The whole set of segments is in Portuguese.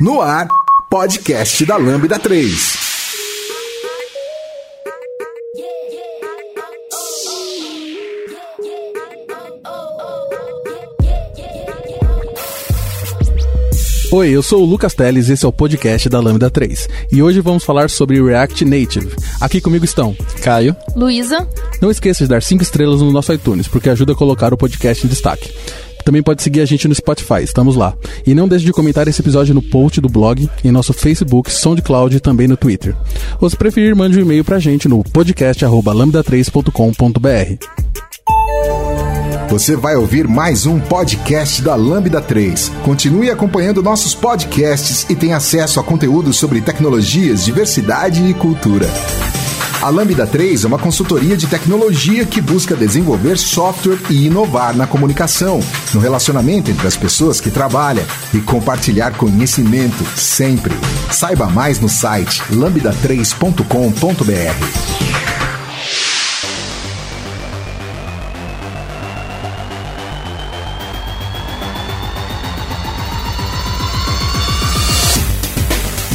No ar, podcast da Lambda 3. Oi, eu sou o Lucas Teles e esse é o podcast da Lambda 3. E hoje vamos falar sobre React Native. Aqui comigo estão Caio, Luísa. Não esqueça de dar 5 estrelas no nosso iTunes, porque ajuda a colocar o podcast em destaque. Também pode seguir a gente no Spotify, estamos lá. E não deixe de comentar esse episódio no post do blog, em nosso Facebook, SoundCloud e também no Twitter. Ou se preferir, mande um e-mail pra gente no podcast.lambda3.com.br. Você vai ouvir mais um podcast da Lambda 3. Continue acompanhando nossos podcasts e tenha acesso a conteúdos sobre tecnologias, diversidade e cultura. A Lambda 3 é uma consultoria de tecnologia que busca desenvolver software e inovar na comunicação, no relacionamento entre as pessoas que trabalham e compartilhar conhecimento sempre. Saiba mais no site lambda3.com.br.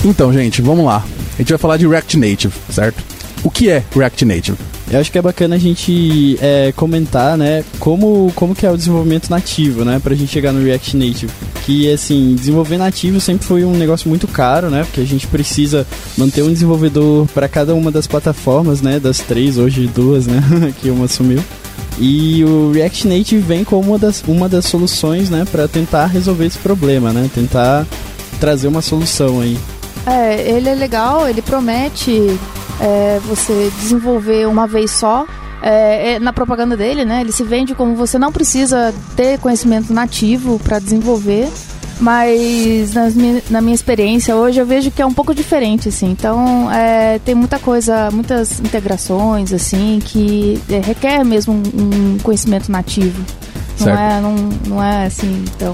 Então, gente, vamos lá. A gente vai falar de React Native, certo? O que é React Native? Eu acho que é bacana a gente é, comentar, né, como, como que é o desenvolvimento nativo, né, pra gente chegar no React Native. Que, assim, desenvolver nativo sempre foi um negócio muito caro, né, porque a gente precisa manter um desenvolvedor para cada uma das plataformas, né, das três, hoje duas, né, que uma sumiu. E o React Native vem como uma das, uma das soluções, né, para tentar resolver esse problema, né, tentar trazer uma solução aí. É, ele é legal, ele promete é, você desenvolver uma vez só. É, é na propaganda dele, né? Ele se vende como você não precisa ter conhecimento nativo para desenvolver. Mas na minha experiência hoje eu vejo que é um pouco diferente, assim. Então é, tem muita coisa, muitas integrações, assim, que é, requer mesmo um, um conhecimento nativo. Não é, não, não é assim tão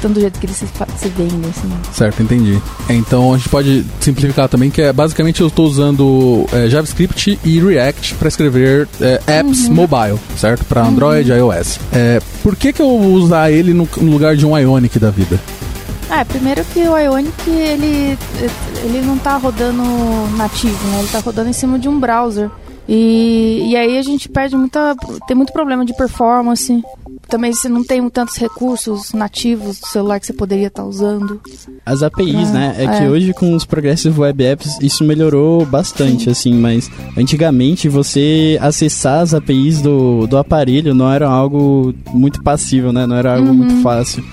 tanto do jeito que ele se, se vende, assim. Certo, entendi. Então a gente pode simplificar também que é basicamente eu estou usando é, JavaScript e React para escrever é, apps uhum. mobile, certo? Para Android e uhum. iOS. É, por que, que eu vou usar ele no, no lugar de um Ionic da vida? É, primeiro que o Ionic ele, ele não está rodando nativo, né? Ele está rodando em cima de um browser. E, e aí a gente perde muita. tem muito problema de performance também você não tem tantos recursos nativos do celular que você poderia estar tá usando. As APIs, é, né? É, é, que hoje com os Progressive Web Apps isso melhorou bastante, Sim. assim, mas antigamente você acessar as APIs do, do aparelho não era algo muito passível, né? Não era algo uhum. muito fácil.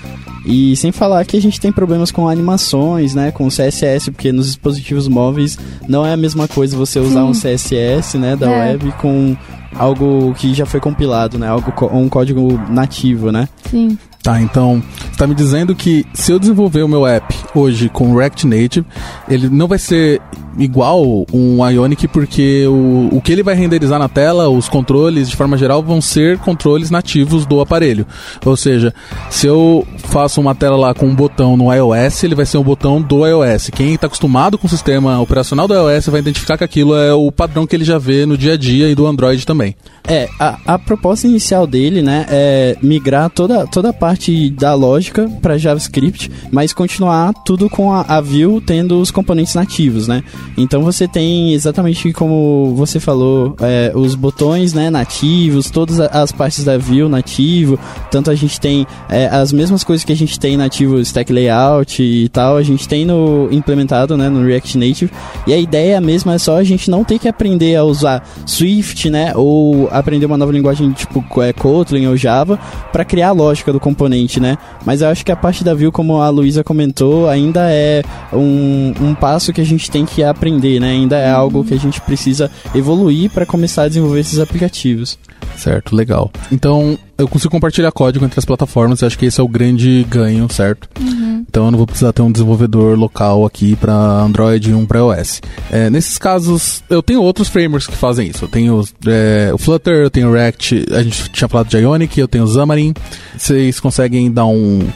E sem falar que a gente tem problemas com animações, né, com CSS, porque nos dispositivos móveis não é a mesma coisa você usar Sim. um CSS, né, da é. web com algo que já foi compilado, né? Algo um código nativo, né? Sim. Tá, então, está me dizendo que se eu desenvolver o meu app hoje com React Native, ele não vai ser igual um Ionic porque o, o que ele vai renderizar na tela, os controles, de forma geral, vão ser controles nativos do aparelho. Ou seja, se eu faço uma tela lá com um botão no iOS, ele vai ser um botão do iOS. Quem está acostumado com o sistema operacional do iOS vai identificar que aquilo é o padrão que ele já vê no dia a dia e do Android também. É, a, a proposta inicial dele, né, é migrar toda, toda a parte da lógica para JavaScript, mas continuar tudo com a, a tendo os componentes nativos, né? Então você tem exatamente como você falou, é, os botões, né, nativos, todas as partes da Vue nativo, tanto a gente tem é, as mesmas coisas que a gente tem nativo Stack Layout e tal, a gente tem no implementado, né, no React Native, e a ideia mesma é só a gente não ter que aprender a usar Swift, né, ou aprender uma nova linguagem tipo é, Kotlin ou Java para criar a lógica do componente, né? Mas eu acho que a parte da Vue, como a Luísa comentou, ainda é um, um passo que a gente tem que aprender, né? Ainda é algo que a gente precisa evoluir para começar a desenvolver esses aplicativos. Certo, legal. Então, eu consigo compartilhar código entre as plataformas, eu acho que esse é o grande ganho, certo? Uhum. Então eu não vou precisar ter um desenvolvedor local aqui para Android e um para iOS. É, nesses casos, eu tenho outros frameworks que fazem isso. Eu tenho é, o Flutter, eu tenho o React, a gente tinha falado de Ionic, eu tenho o Xamarin. Vocês conseguem dar um,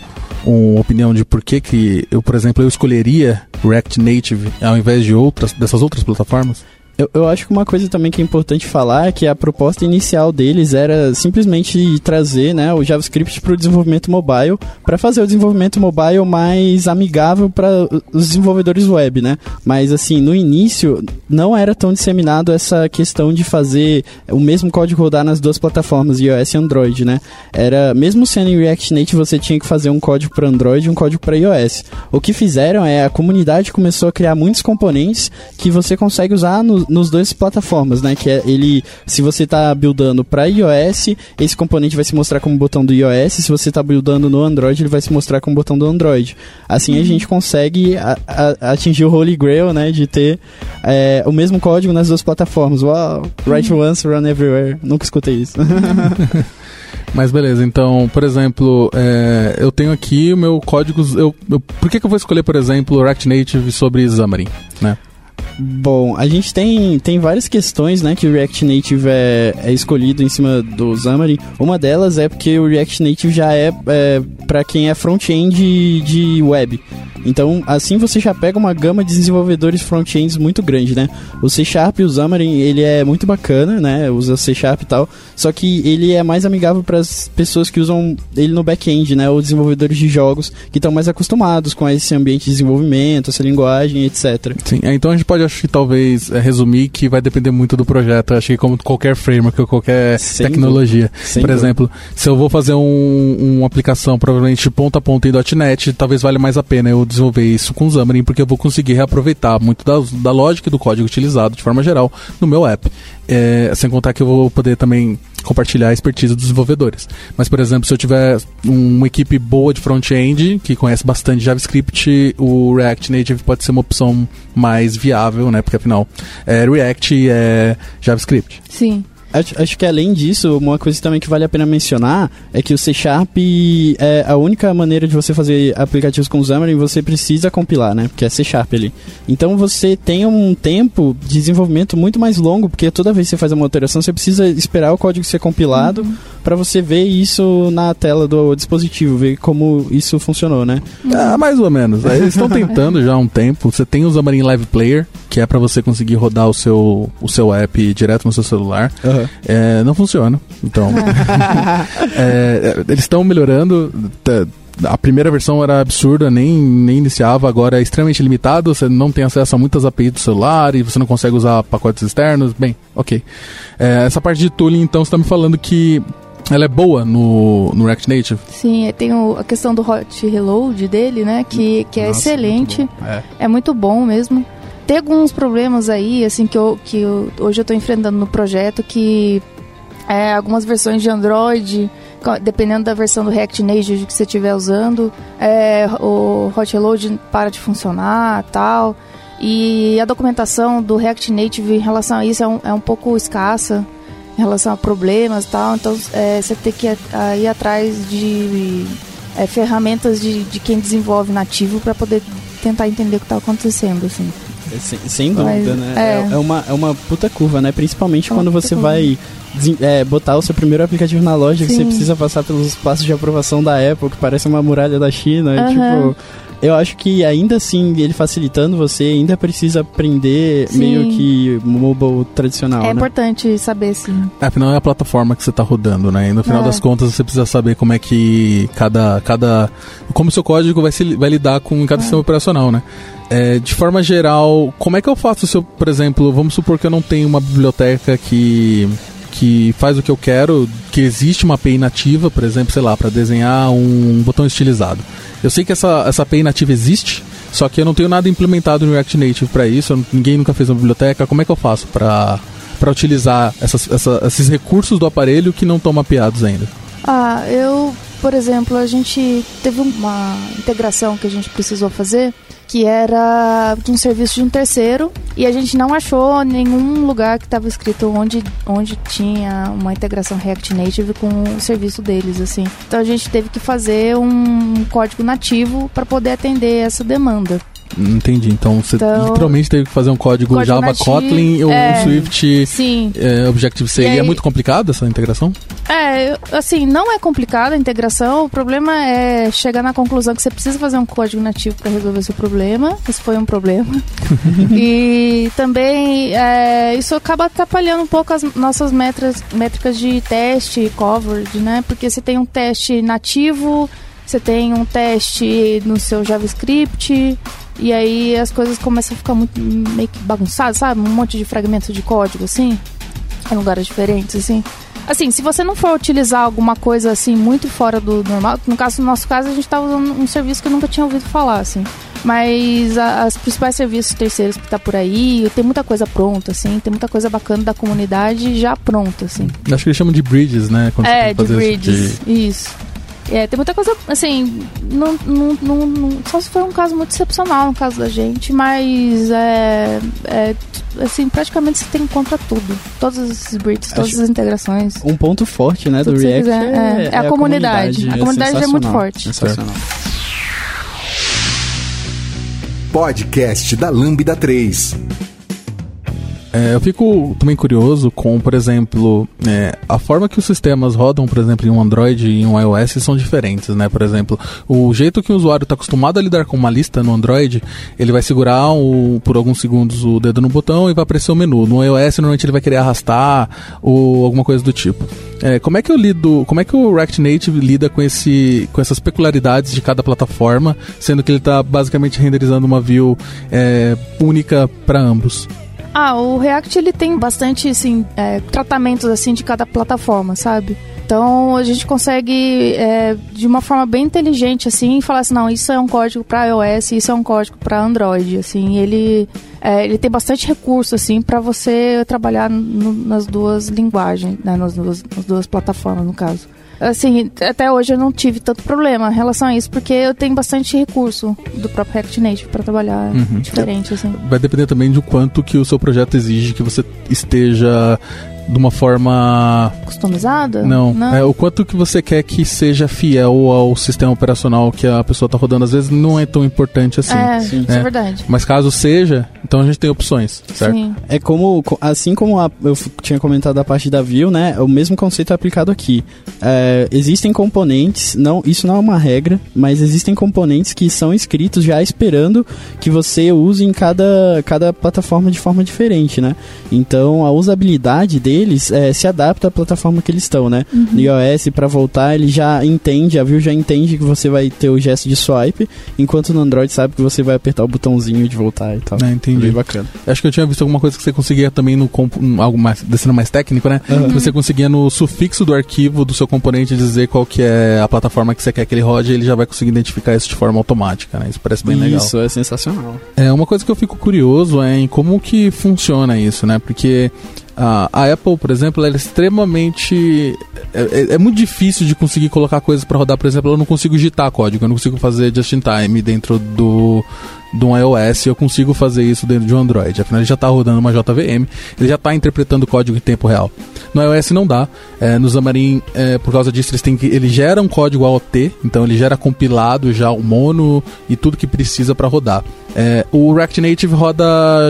uma opinião de por que que eu, por exemplo, eu escolheria React Native ao invés de outras dessas outras plataformas? Eu, eu acho que uma coisa também que é importante falar é que a proposta inicial deles era simplesmente trazer né, o JavaScript para o desenvolvimento mobile, para fazer o desenvolvimento mobile mais amigável para os desenvolvedores web, né? Mas assim, no início não era tão disseminado essa questão de fazer o mesmo código rodar nas duas plataformas, iOS e Android, né? Era mesmo sendo em React Native você tinha que fazer um código para Android e um código para iOS. O que fizeram é a comunidade começou a criar muitos componentes que você consegue usar no, nos dois plataformas, né? Que é ele, se você está buildando para iOS, esse componente vai se mostrar como botão do iOS. Se você está buildando no Android, ele vai se mostrar como botão do Android. Assim uhum. a gente consegue a, a, atingir o Holy Grail, né? De ter é, o mesmo código nas duas plataformas. Uau! Write uhum. once, run everywhere. Nunca escutei isso. Mas beleza, então, por exemplo, é, eu tenho aqui o meu código. Eu, eu, por que, que eu vou escolher, por exemplo, React Native sobre Xamarin, né? Bom, a gente tem, tem várias questões, né, que o React Native é, é escolhido em cima do Xamarin. Uma delas é porque o React Native já é, é para quem é front-end de web. Então, assim você já pega uma gama de desenvolvedores front-ends muito grande, né? O C Sharp e o Xamarin, ele é muito bacana, né? Usa C Sharp e tal, só que ele é mais amigável para as pessoas que usam ele no back-end, né? Ou desenvolvedores de jogos que estão mais acostumados com esse ambiente de desenvolvimento, essa linguagem, etc. Sim, é, então a gente pode, acho que talvez, é, resumir que vai depender muito do projeto. Acho que como qualquer framework ou qualquer Sem tecnologia. Por exemplo, se eu vou fazer um, uma aplicação provavelmente ponta a ponta em .NET, talvez valha mais a pena eu desenvolver isso com Xamarin, porque eu vou conseguir reaproveitar muito da, da lógica do código utilizado de forma geral no meu app. É, sem contar que eu vou poder também compartilhar a expertise dos desenvolvedores. Mas, por exemplo, se eu tiver uma equipe boa de front-end, que conhece bastante JavaScript, o React Native pode ser uma opção mais viável, né? Porque afinal, é React é JavaScript. Sim. Acho, acho, que além disso, uma coisa também que vale a pena mencionar é que o C Sharp é a única maneira de você fazer aplicativos com Xamarin, você precisa compilar, né? Porque é C Sharp ali. Então você tem um tempo de desenvolvimento muito mais longo, porque toda vez que você faz uma alteração, você precisa esperar o código ser compilado uhum. para você ver isso na tela do dispositivo, ver como isso funcionou, né? Ah, mais ou menos. Eles estão tentando já há um tempo. Você tem o Xamarin Live Player, que é para você conseguir rodar o seu, o seu app direto no seu celular. Uhum. É, não funciona. Então, é, eles estão melhorando. A primeira versão era absurda, nem, nem iniciava, agora é extremamente limitado, você não tem acesso a muitas APIs do celular e você não consegue usar pacotes externos. Bem, ok. É, essa parte de tooling, então, você está me falando que ela é boa no, no React Native? Sim, tem o, a questão do hot reload dele, né? Que, que é Nossa, excelente. Muito é. é. muito bom mesmo tem alguns problemas aí, assim, que, eu, que eu, hoje eu estou enfrentando no projeto, que é, algumas versões de Android, dependendo da versão do React Native que você estiver usando, é, o hot reload para de funcionar tal. E a documentação do React Native em relação a isso é um, é um pouco escassa em relação a problemas tal. Então é, você tem que ir, ir atrás de é, ferramentas de, de quem desenvolve nativo para poder tentar entender o que está acontecendo. Assim. É, sem, sem dúvida, Mas, né? É. é. uma, é uma puta curva, né? Principalmente é quando você curva. vai é, botar o seu primeiro aplicativo na loja, Sim. que você precisa passar pelos passos de aprovação da Apple, que parece uma muralha da China. Uhum. Tipo, eu acho que ainda assim, ele facilitando você, ainda precisa aprender sim. meio que mobile tradicional. É né? importante saber, sim. É, afinal, é a plataforma que você está rodando, né? E no final é. das contas, você precisa saber como é que cada. cada como o seu código vai, se, vai lidar com cada é. sistema operacional, né? É, de forma geral, como é que eu faço se eu, por exemplo, vamos supor que eu não tenho uma biblioteca que que faz o que eu quero, que existe uma API nativa, por exemplo, sei lá, para desenhar um botão estilizado. Eu sei que essa, essa API nativa existe, só que eu não tenho nada implementado no React Native para isso, ninguém nunca fez uma biblioteca. Como é que eu faço para utilizar essas, essa, esses recursos do aparelho que não estão mapeados ainda? Ah, eu, por exemplo, a gente teve uma integração que a gente precisou fazer que era de um serviço de um terceiro e a gente não achou nenhum lugar que estava escrito onde, onde tinha uma integração React Native com o serviço deles, assim. Então a gente teve que fazer um código nativo para poder atender essa demanda. Entendi. Então você então, literalmente teve que fazer um código, código Java Kotlin ou é, um Swift é, Objective-C. E, e, é muito complicado essa integração? É, assim, não é complicada a integração. O problema é chegar na conclusão que você precisa fazer um código nativo para resolver seu problema. Isso foi um problema. e também é, isso acaba atrapalhando um pouco as nossas metras, métricas de teste, coverage, né? Porque você tem um teste nativo, você tem um teste no seu JavaScript. E aí as coisas começam a ficar muito meio que bagunçadas, sabe? Um monte de fragmentos de código, assim, em lugares diferentes, assim. Assim, se você não for utilizar alguma coisa assim muito fora do normal, no caso no nosso caso a gente está usando um serviço que eu nunca tinha ouvido falar, assim. Mas a, as principais serviços terceiros que tá por aí, tem muita coisa pronta, assim, tem muita coisa bacana da comunidade já pronta, assim. Acho que eles chamam de bridges, né? Quando é, de bridges, tipo de... isso. É, tem muita coisa, assim, não, não, não, não, só se for um caso muito excepcional no caso da gente, mas é, é assim, praticamente você tem contra tudo. Todos os bridges, todas as integrações. Um ponto forte, né, do React é, é, é, a, a, comunidade. A comunidade é, é muito forte. Sensacional. Podcast da Lambda 3. É, eu fico também curioso com, por exemplo, é, a forma que os sistemas rodam, por exemplo, em um Android e em um iOS são diferentes, né? Por exemplo, o jeito que o usuário está acostumado a lidar com uma lista no Android, ele vai segurar por alguns segundos o dedo no botão e vai aparecer o menu. No iOS, normalmente ele vai querer arrastar ou alguma coisa do tipo. É, como é que eu lido, como é que o React Native lida com, esse, com essas peculiaridades de cada plataforma, sendo que ele está basicamente renderizando uma view é, única para ambos? Ah, o React ele tem bastante assim, é, tratamentos assim de cada plataforma, sabe? Então a gente consegue é, de uma forma bem inteligente assim falar assim, não, isso é um código para iOS, isso é um código para Android, assim. Ele é, ele tem bastante recurso assim para você trabalhar no, nas duas linguagens, né, nas duas, nas duas plataformas no caso assim, até hoje eu não tive tanto problema em relação a isso, porque eu tenho bastante recurso do próprio React Native para trabalhar uhum. diferente, assim. Vai depender também do quanto que o seu projeto exige que você esteja de uma forma customizada? Não. não. É, o quanto que você quer que seja fiel ao sistema operacional que a pessoa está rodando, às vezes não é tão importante assim. É, Sim. isso é verdade. Mas caso seja, então a gente tem opções, certo? Sim. É como, assim como a, eu tinha comentado a parte da Vue, né? O mesmo conceito é aplicado aqui. É, existem componentes, não, isso não é uma regra, mas existem componentes que são escritos já esperando que você use em cada, cada plataforma de forma diferente, né? Então a usabilidade dele deles é, se adapta à plataforma que eles estão, né? Uhum. No iOS, para voltar, ele já entende, a Vue já entende que você vai ter o gesto de swipe, enquanto no Android sabe que você vai apertar o botãozinho de voltar e tal. É, entendi. Bem bacana. Acho que eu tinha visto alguma coisa que você conseguia também no algo mais descendo mais técnico, né? Uhum. Que você conseguia no sufixo do arquivo do seu componente dizer qual que é a plataforma que você quer que ele rode, e ele já vai conseguir identificar isso de forma automática, né? Isso parece bem isso, legal. Isso é sensacional. É uma coisa que eu fico curioso é em como que funciona isso, né? Porque a, Apple, por exemplo, ela é extremamente. É, é, é muito difícil de conseguir colocar coisas para rodar. Por exemplo, eu não consigo digitar código, eu não consigo fazer just in time dentro do, de um iOS, eu consigo fazer isso dentro de um Android. Afinal, ele já está rodando uma JVM, ele já está interpretando código em tempo real. No iOS não dá. É, no Xamarin, é, por causa disso, eles têm que, ele gera um código AOT, então ele gera compilado já o mono e tudo que precisa para rodar. É, o React Native roda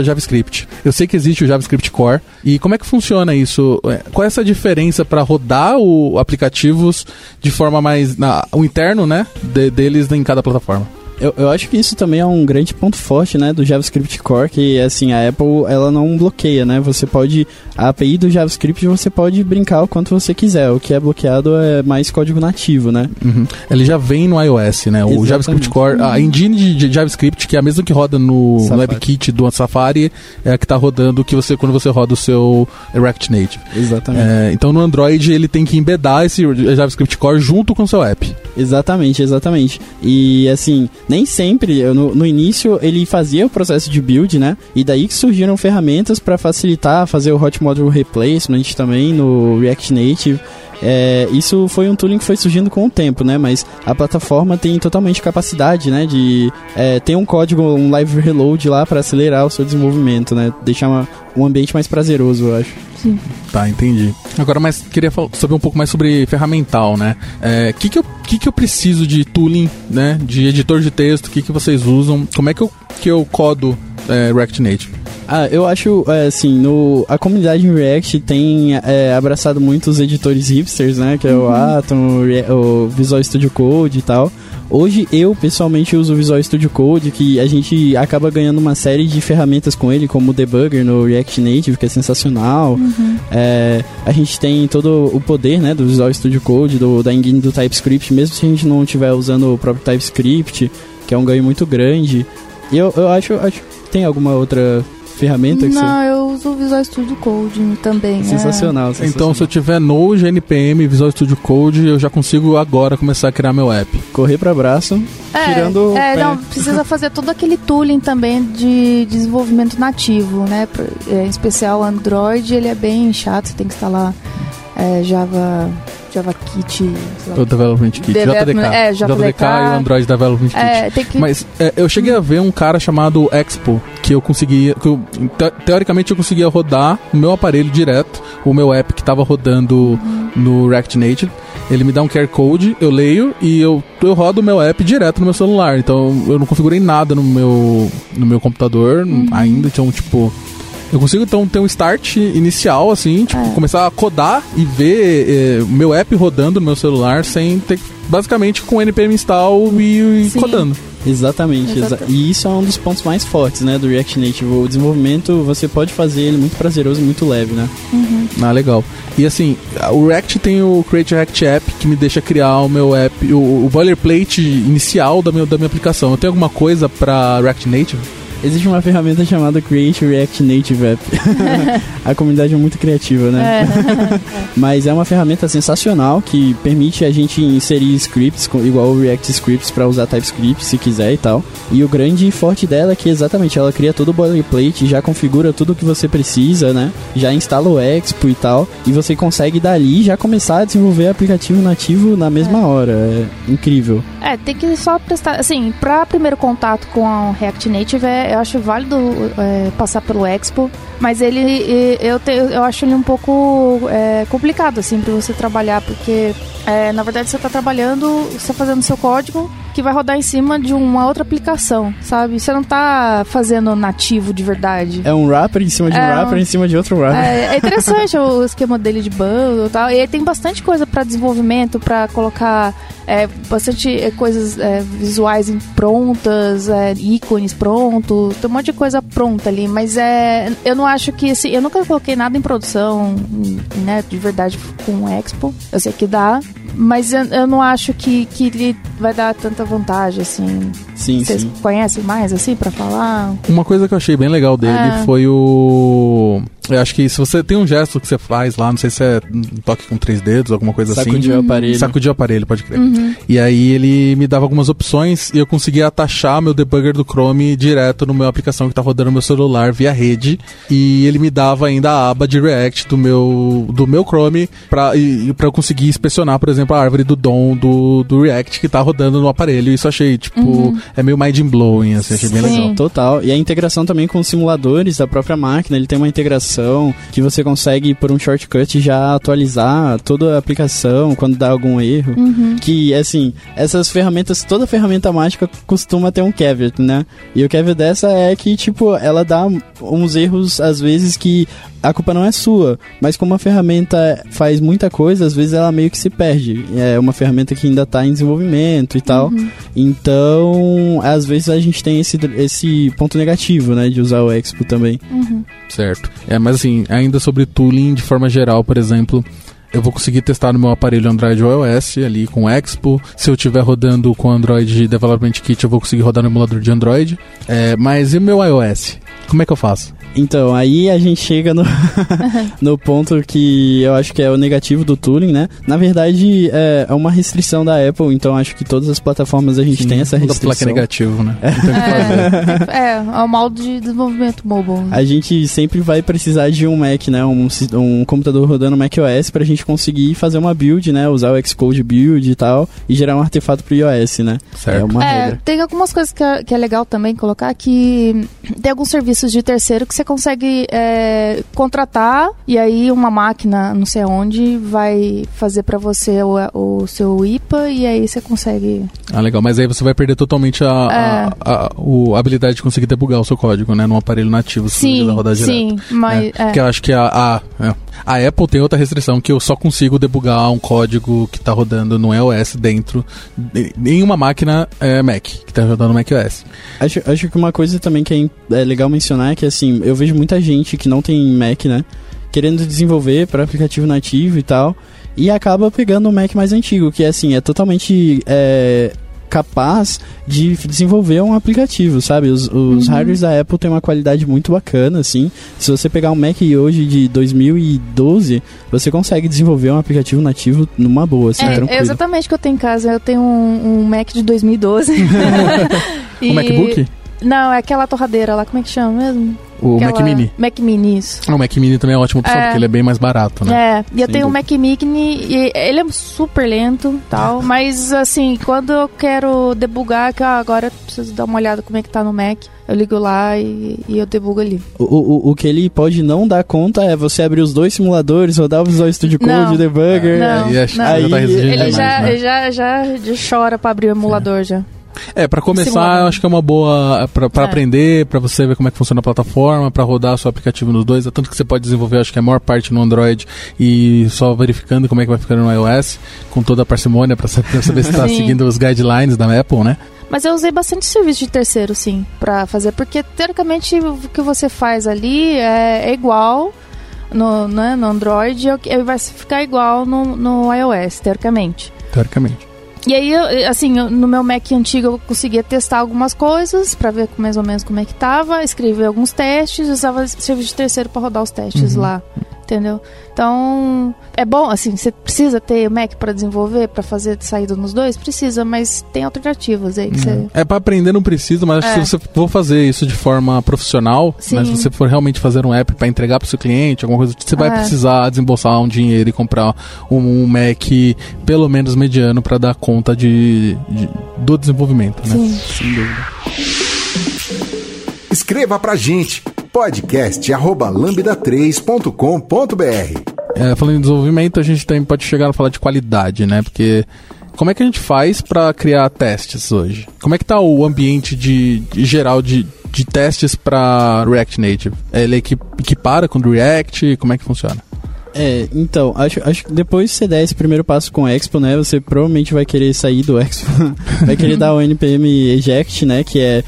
JavaScript. Eu sei que existe o JavaScript Core. E como é que funciona isso? É, qual é essa diferença para rodar o aplicativos de forma mais. Na, o interno, né? De, deles em cada plataforma? Eu, eu acho que isso também é um grande ponto forte, né, do JavaScript Core, que assim, a Apple, ela não bloqueia, né? Você pode a API do JavaScript você pode brincar o quanto você quiser. O que é bloqueado é mais código nativo, né? Uhum. Ele já vem no iOS, né? O JavaScript Core, a engine de JavaScript, que é a mesma que roda no, no WebKit do Safari, é a que está rodando que você quando você roda o seu React Native. Exatamente. É, então no Android ele tem que embedar esse JavaScript Core junto com o seu app. Exatamente, exatamente. E assim, nem sempre, no, no início ele fazia o processo de build, né? E daí que surgiram ferramentas para facilitar, fazer o hot module replacement também no React Native. É, isso foi um tooling que foi surgindo com o tempo, né? Mas a plataforma tem totalmente capacidade, né? De é, ter um código, um live reload lá para acelerar o seu desenvolvimento, né? Deixar uma, um ambiente mais prazeroso, eu acho. Sim. Tá, entendi. Agora, mas queria saber um pouco mais sobre ferramental, né? O é, que, que, eu, que, que eu preciso de tooling, né? De editor de texto, o que, que vocês usam? Como é que eu, que eu codo é, React Native? Ah, eu acho, é, assim, no, a comunidade React tem é, abraçado muito os editores hipsters, né? Que é o Atom, o, Visual Studio Code e tal. Hoje eu pessoalmente uso o Visual Studio Code, que a gente acaba ganhando uma série de ferramentas com ele, como o debugger no React Native, que é sensacional. Uhum. É, a gente tem todo o poder né, do Visual Studio Code, do, da engine do TypeScript, mesmo se a gente não estiver usando o próprio TypeScript, que é um ganho muito grande. E eu, eu acho, acho que tem alguma outra ferramenta que Não, eu uso o Visual Studio Code também. você... é. Sensacional, Então, sensacional. se eu tiver Node, NPM, Visual Studio Code, eu já consigo agora começar a criar meu app. Correr pra braço, É, tirando o é, não, precisa fazer todo aquele tooling também de desenvolvimento nativo, né? É, em especial o Android, ele é bem chato, você tem que instalar é, Java, JavaKit, sei lá. O Development Kit, Development- JDK. é, JDK. e o Android Development Kit. É, que Mas é, eu cheguei a ver um cara chamado Expo, que eu conseguia. Que eu, te- teoricamente eu conseguia rodar no meu aparelho direto, o meu app que estava rodando no React Native. Ele me dá um QR Code, eu leio e eu, eu rodo o meu app direto no meu celular. Então eu não configurei nada no meu, no meu computador ainda. Então, tipo. Eu consigo então ter um start inicial, assim, tipo, É. começar a codar e ver eh, o meu app rodando no meu celular sem ter. Basicamente com npm install e, Sim. codando. Exatamente, exa- e isso é um dos pontos mais fortes, né, do React Native. O desenvolvimento, você pode fazer ele muito prazeroso e muito leve, né? Ah, legal. E assim, o React tem o Create React App que me deixa criar o meu app, o, o boilerplate inicial da minha, da minha aplicação. Eu tenho alguma coisa pra React Native? Existe uma ferramenta chamada Create React Native App. a comunidade é muito criativa, né? É. Mas é uma ferramenta sensacional que permite a gente inserir scripts, igual o React Scripts, para usar TypeScript se quiser e tal. E o grande e forte dela é que exatamente ela cria todo o boilerplate, já configura tudo o que você precisa, né? Já instala o Expo e tal. E você consegue dali já começar a desenvolver aplicativo nativo na mesma hora. É incrível. É, tem que só prestar. Assim, pra primeiro contato com o React Native, é, eu acho válido é, passar pelo Expo, mas ele, eu, te- eu acho ele um pouco é, complicado, assim, pra você trabalhar, porque é, na verdade você tá trabalhando, você tá fazendo seu código que vai rodar em cima de uma outra aplicação, sabe? Você não tá fazendo nativo de verdade. É um wrapper em cima de um É, wrapper em cima de outro wrapper. É, é interessante o esquema dele de bundle e tal. E aí tem bastante coisa para desenvolvimento, para colocar é, bastante é, coisas é, visuais prontas, é, ícones prontos, tem um monte de coisa pronta ali. Mas é, eu não acho que esse, eu nunca coloquei nada em produção, né, de verdade com o Expo. Eu sei que dá. Mas eu, eu não acho que, que ele vai dar tanta vantagem, assim. Sim, Vocês sim. conhecem mais, assim, pra falar? Uma coisa que eu achei bem legal dele É. foi o. Eu acho que se você tem um gesto que você faz lá, não sei se é um toque com três dedos, alguma coisa assim. Sacudir o aparelho. Sacudir o aparelho, pode crer. Uhum. E aí ele me dava algumas opções e eu conseguia atachar meu debugger do Chrome direto no meu aplicação que tá rodando no meu celular via rede. E ele me dava ainda a aba de React do meu, do meu Chrome pra, e, pra eu conseguir inspecionar, por exemplo, a árvore do DOM do, do React que tá rodando no aparelho. Isso eu achei, tipo, é meio mind blowing, assim, achei bem legal. Total. E a integração também com os simuladores da própria máquina. Ele tem uma integração que você consegue, por um shortcut, já atualizar toda a aplicação quando dá algum erro. Uhum. Que, assim, essas ferramentas, toda ferramenta mágica costuma ter um caveat, né? E o caveat dessa é que, tipo, ela dá uns erros, às vezes, que a culpa não é sua. Mas como a ferramenta faz muita coisa, às vezes ela meio que se perde. É uma ferramenta que ainda está em desenvolvimento e tal. Então, às vezes a gente tem esse, esse ponto negativo, né? De usar o Expo também. Uhum. Certo. É, mas assim, ainda sobre tooling de forma geral, por exemplo, eu vou conseguir testar no meu aparelho Android ou iOS ali com o Expo. Se eu estiver rodando com o Android Development Kit, eu vou conseguir rodar no emulador de Android. É, mas e o meu iOS? Como é que eu faço? Então, aí a gente chega no, no ponto que eu acho que é o negativo do tooling, né? Na verdade, é, é uma restrição da Apple, então acho que todas as plataformas a gente tem essa pra falar que é restrição. negativo, né? Não tem o que fazer. É, é o mal de desenvolvimento mobile. A gente sempre vai precisar de um Mac, né? Um, um computador rodando macOS pra gente conseguir fazer uma build, né? Usar o Xcode build e tal e gerar um artefato pro iOS, né? Certo. É uma É, regra. tem algumas coisas que é, que é legal também colocar que tem alguns serviços de terceiro que você você consegue é, contratar e aí uma máquina, não sei onde, vai fazer para você o, o, seu IPA e aí você consegue. Ah, legal. Mas aí você vai perder totalmente a, é. a, a, a, habilidade de conseguir debugar o seu código, né? Num aparelho nativo, se sim, você rodar direto. Sim, mas. É. Porque eu acho que a, a, é, a Apple tem outra restrição que eu só consigo debugar um código que está rodando no iOS dentro em uma máquina é, Mac, que está rodando no macOS. Acho, acho que uma coisa também que é, é legal mencionar é que assim, eu vejo muita gente que não tem Mac, né? Querendo desenvolver para aplicativo nativo e tal. E acaba pegando o Mac mais antigo, que assim, é totalmente é, capaz de desenvolver um aplicativo, sabe? Os, os uhum. hardwares da Apple têm uma qualidade muito bacana, assim. Se você pegar um Mac hoje de 2012, você consegue desenvolver um aplicativo nativo numa boa, assim, é, tranquilo. É exatamente o que eu tenho em casa. Eu tenho um, um Mac de 2012. e... Um MacBook? Não, é aquela torradeira lá, como é que chama mesmo? O Aquela... Mac Mini. Mac Mini, isso. O Mac Mini também é uma ótima opção, é. porque ele é bem mais barato, né? É, e eu tenho o um Mac Mini e ele é super lento tal, mas assim, quando eu quero debugar, que agora eu preciso dar uma olhada como é que tá no Mac, eu ligo lá e, e eu debugo ali. O, o, o que ele pode não dar conta é você abrir os dois simuladores, rodar o Visual Studio Code, Debugger. Não, aí, não. aí, tá ele já, né? já, já, já chora pra abrir o emulador é. já. É, para começar, eu acho que é uma boa para é. aprender, para você ver como é que funciona a plataforma, para rodar seu aplicativo nos dois, é tanto que você pode desenvolver, acho que a maior parte no Android e só verificando como é que vai ficar no iOS, com toda a parcimônia para saber, saber se está seguindo os guidelines da Apple, né? Mas eu usei bastante serviço de terceiro, sim, para fazer, porque teoricamente o que você faz ali é, é igual no, né, no Android e vai ficar igual no, no iOS, teoricamente. Teoricamente. E aí, assim, no meu Mac antigo eu conseguia testar algumas coisas para ver mais ou menos como é que tava, escrever alguns testes, usava serviço de terceiro para rodar os testes uhum. lá entendeu? Então, é bom, assim, você precisa ter o Mac para desenvolver, para fazer saída nos dois? Precisa, mas tem alternativas aí que você... Uhum. É, para aprender não precisa, mas é. se você for fazer isso de forma profissional, né, se você for realmente fazer um app para entregar para o seu cliente, alguma coisa, você vai é. precisar desembolsar um dinheiro e comprar um, um Mac pelo menos mediano para dar conta de, de, do desenvolvimento, né? Sim. Sem dúvida. Escreva pra gente podcast@lambda3.com.br. É, falando em desenvolvimento, a gente também pode chegar a falar de qualidade, né? Porque como é que a gente faz para criar testes hoje? Como é que tá o ambiente de, de geral de, de testes para React Native? Ele equipara com React? Como é que funciona? É, então, acho, acho que depois que você der esse primeiro passo com o Expo, né, você provavelmente vai querer sair do Expo, vai querer dar o NPM Eject, né, que é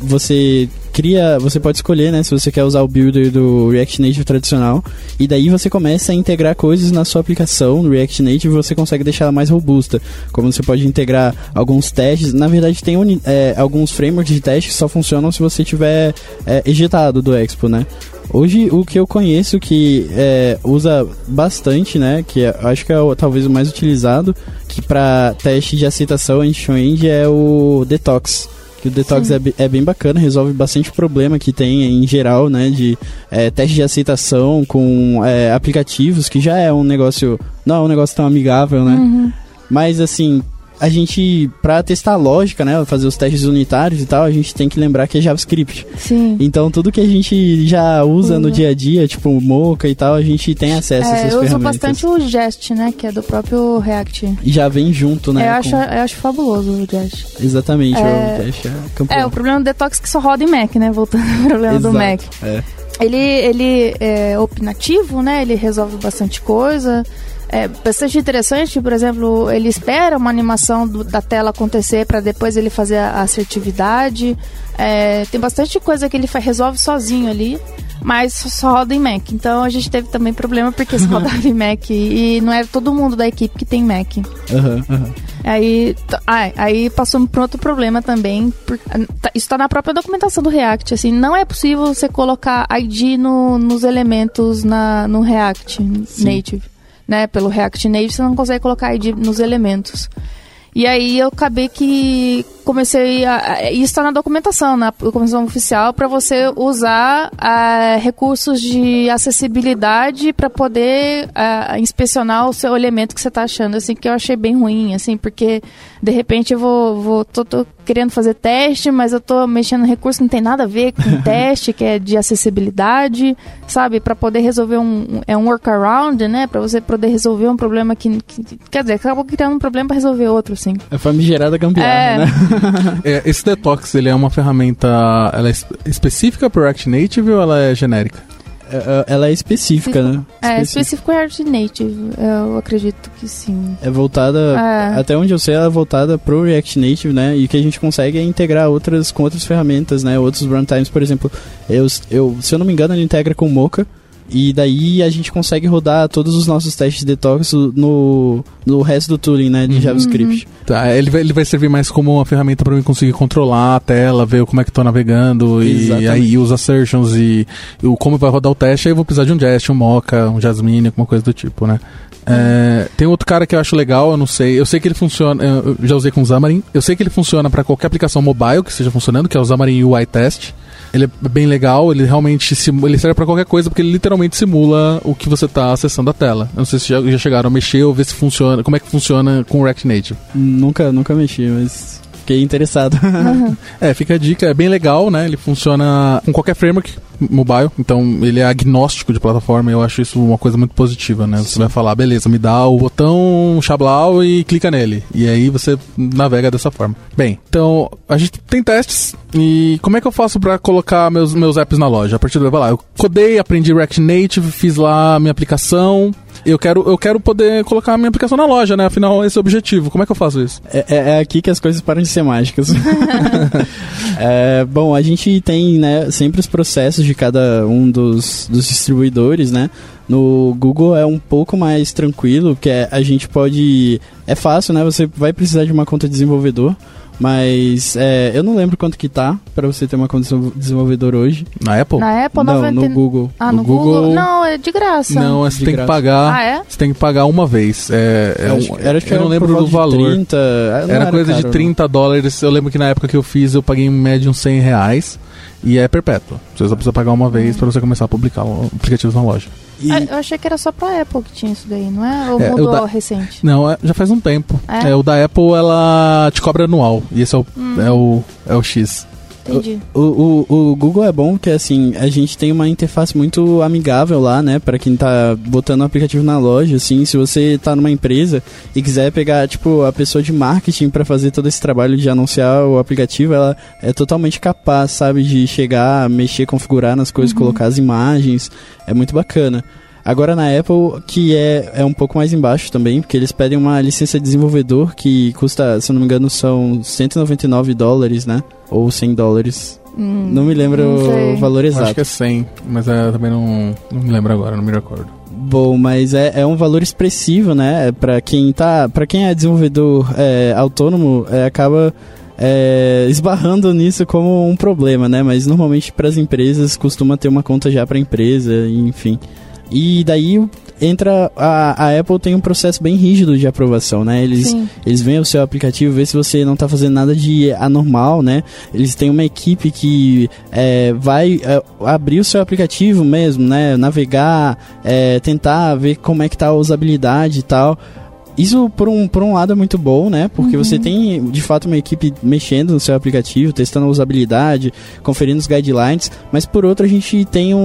você cria, você pode escolher, né, se você quer usar o builder do React Native tradicional, e daí você começa a integrar coisas na sua aplicação no React Native você consegue deixar ela mais robusta. Como você pode integrar alguns testes, na verdade tem é, alguns frameworks de teste que só funcionam se você tiver é, ejetado do Expo, né? Hoje o que eu conheço que é, usa bastante, né, que é, acho que é o, talvez o mais utilizado, que para teste de aceitação end-to-end é o Detox que o Detox é, é, bem bacana, resolve bastante problema que tem em geral, né? De é, teste de aceitação com é, aplicativos, que já é um negócio. Não é um negócio tão amigável, né? Uhum. Mas assim, a gente, para testar a lógica, né, fazer os testes unitários e tal, a gente tem que lembrar que é JavaScript. Sim. Então tudo que a gente já usa uhum. no dia a dia, tipo Mocha e tal, a gente tem acesso é, a essas eu ferramentas. Eu uso bastante o Jest, né, que é do próprio React. E já vem junto, né? Eu, com... acho, eu acho fabuloso o Jest. Exatamente, é... o Jest é campeão. É, o problema do Detox é que só roda em Mac, né, voltando ao problema Exato. do Mac. É. Ele, ele é opinativo, né, ele resolve bastante coisa é bastante interessante, por exemplo, ele espera uma animação do, da tela acontecer para depois ele fazer a assertividade. É, tem bastante coisa que ele faz, resolve sozinho ali, mas só roda em Mac. Então a gente teve também problema porque só rodava em Mac e não é todo mundo da equipe que tem Mac. Uhum, uhum. Aí, ah, aí passou por outro problema também. Por, tá, isso está na própria documentação do React. Assim, não é possível você colocar ID no, nos elementos na, no React Sim. Native né? Pelo React Native você não consegue colocar ID nos elementos. E aí eu acabei que comecei a. Isso está na documentação, na documentação oficial, para você usar uh, recursos de acessibilidade para poder uh, inspecionar o seu elemento que você está achando, assim, que eu achei bem ruim, assim, porque de repente eu vou. vou tô, tô querendo fazer teste, mas eu tô mexendo no recurso que não tem nada a ver com teste, que é de acessibilidade, sabe? Para poder resolver um. É um workaround, né? Para você poder resolver um problema que, que. Quer dizer, acabou criando um problema para resolver outro, sim. É famigerada gambiarra, É. né? É, esse Detox, ele é uma ferramenta ela é es- específica para React Native ou ela é genérica? É, é, Ela é específica, né? É, específico React Native, eu acredito que sim. É voltada, É. até onde eu sei, ela é voltada pro React Native, né? E o que a gente consegue é integrar outras com outras ferramentas, né? Outros runtimes, por exemplo, eu, eu, se eu não me engano, ele integra com Mocha. E daí a gente consegue rodar todos os nossos testes de detox no, no resto do tooling, né? De Uhum. JavaScript. Tá, ele vai, ele vai servir mais como uma ferramenta para mim conseguir controlar a tela, ver como é que tô navegando e Exatamente. aí os assertions e, e o como vai rodar o teste. Aí eu vou precisar de um Jest, um Mocha, um Jasmine, alguma coisa do tipo, né? É, tem outro cara que eu acho legal, eu não sei. Eu sei que ele funciona. Eu já usei com o Xamarin. Eu sei que ele funciona para qualquer aplicação mobile que esteja funcionando, que é o Xamarin UI Test. Ele é bem legal, ele realmente simu- ele serve para qualquer coisa porque ele literalmente simula o que você tá acessando a tela. Eu não sei se já, já chegaram a mexer ou ver se funciona, como é que funciona com o React Native. Nunca, nunca mexi, mas fiquei interessado. É, fica a dica, é bem legal, né? Ele funciona com qualquer framework mobile, então ele é agnóstico de plataforma, eu acho isso uma coisa muito positiva, né? Você vai falar, beleza, me dá o botão Xablau e clica nele. E aí você navega dessa forma. Bem, então a gente tem testes e como é que eu faço pra colocar meus, meus apps na loja? A partir do vai lá, eu codei, aprendi React Native, fiz lá a minha aplicação. Eu quero, eu quero poder colocar a minha aplicação na loja, né? Afinal, esse é o objetivo. Como é que eu faço isso? É, é- é aqui que as coisas param de ser mágicas. É, bom, a gente tem né, sempre os processos de cada um dos, dos distribuidores, né? No Google é um pouco mais tranquilo, porque a gente pode... É fácil, né? Você vai precisar de uma conta de desenvolvedor, mas é, eu não lembro quanto que tá pra você ter uma conta de desenvolvedor hoje. Na Apple? Na Apple, não, 90... no Google. Ah, No no, Google... Google- Não, é de graça. Não, você De tem graça. que pagar. Ah, é? Você tem que pagar uma vez. É, é Eu um- acho- era, acho que eu não era lembro do valor. 30, ah, não era coisa caro, de 30 dólares. Eu lembro que na época que eu fiz, eu paguei em média uns 100 reais. E é perpétuo. Você só precisa pagar uma vez pra você começar a publicar aplicativos na loja. E- Ah, eu achei que era só pra Apple que tinha isso daí, não é? Ou É, mudou da- recente? Não, é- já faz um tempo. É? É, o da Apple, ela te cobra anual. E esse é o, Hum. é o, é o X. Entendi. O, o, o Google é bom porque assim, a gente tem uma interface muito amigável lá, né, Pra quem tá botando o aplicativo na loja, assim, se você tá numa empresa e quiser pegar, tipo, a pessoa de marketing pra fazer todo esse trabalho de anunciar o aplicativo, ela é totalmente capaz, sabe, de chegar, mexer, configurar nas coisas, colocar as imagens, é muito bacana. Agora na Apple, que é, é um pouco mais embaixo também, porque eles pedem uma licença de desenvolvedor que custa, se eu não me engano, são 199 dólares, né? Ou 100 dólares. Hum, Não me lembro não o valor Eu exato. acho que é 100, mas é, também não, não me lembro agora, não me recordo. Bom, mas é, é um valor expressivo, né? Para quem tá, para quem é desenvolvedor é, autônomo, é, acaba é, esbarrando nisso como um problema, né? Mas normalmente para as empresas costuma ter uma conta já para empresa, enfim. E daí entra a, a Apple tem um processo bem rígido de aprovação, né? Eles Sim. eles veem o seu aplicativo, vê se você não tá fazendo nada de anormal, né? Eles têm uma equipe que é, vai é, abrir o seu aplicativo mesmo, né? Navegar, é, tentar ver como é que tá a usabilidade e tal. Isso, por um, por um lado, é muito bom, né? Porque você tem, de fato, uma equipe mexendo no seu aplicativo, testando a usabilidade, conferindo os guidelines. Mas, por outro, a gente tem um,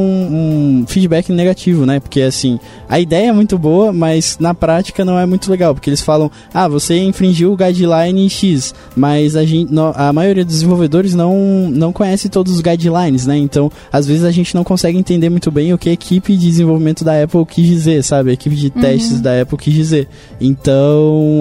um feedback negativo, né? Porque, assim, a ideia é muito boa, mas na prática não é muito legal. Porque eles falam, ah, você infringiu o guideline X, mas a, gente, a maioria dos desenvolvedores não, não conhece todos os guidelines, né? Então, às vezes a gente não consegue entender muito bem o que a equipe de desenvolvimento da Apple quis dizer, sabe? A equipe de testes da Apple quis dizer. Então,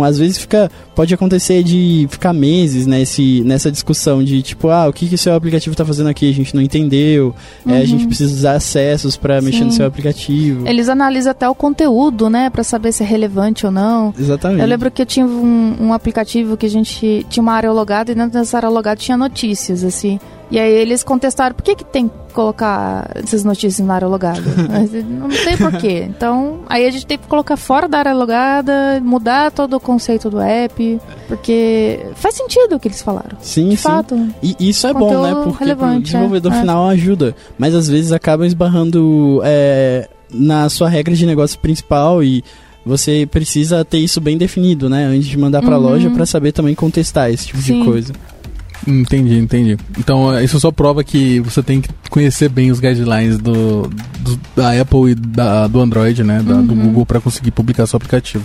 às vezes fica. Pode acontecer de ficar meses nesse, nessa discussão de tipo, ah, o que, que o seu aplicativo tá fazendo aqui? A gente não entendeu. é, a gente precisa usar acessos para mexer no seu aplicativo. Eles analisam até o conteúdo, né? Pra saber se é relevante ou não. Exatamente. Eu lembro que eu tinha um, um aplicativo que a gente tinha uma área logada e dentro dessa área logada tinha notícias, assim. E aí eles contestaram, por que que tem que colocar essas notícias na área logada? Não tem porquê. Então, aí a gente tem que colocar fora da área logada, mudar todo o conceito do app, porque faz sentido o que eles falaram. Sim, De sim. fato. E isso é bom, né? Porque pro relevante, desenvolvedor é. É. final ajuda. Mas às vezes acaba esbarrando é, na sua regra de negócio principal e você precisa ter isso bem definido, né? Antes de mandar pra Uhum. loja pra saber também contestar esse tipo Sim. de coisa. Entendi, entendi. Então é, isso só prova que você tem que conhecer bem os guidelines do, do da Apple e da, do Android, né? Da, Do Google para conseguir publicar seu aplicativo.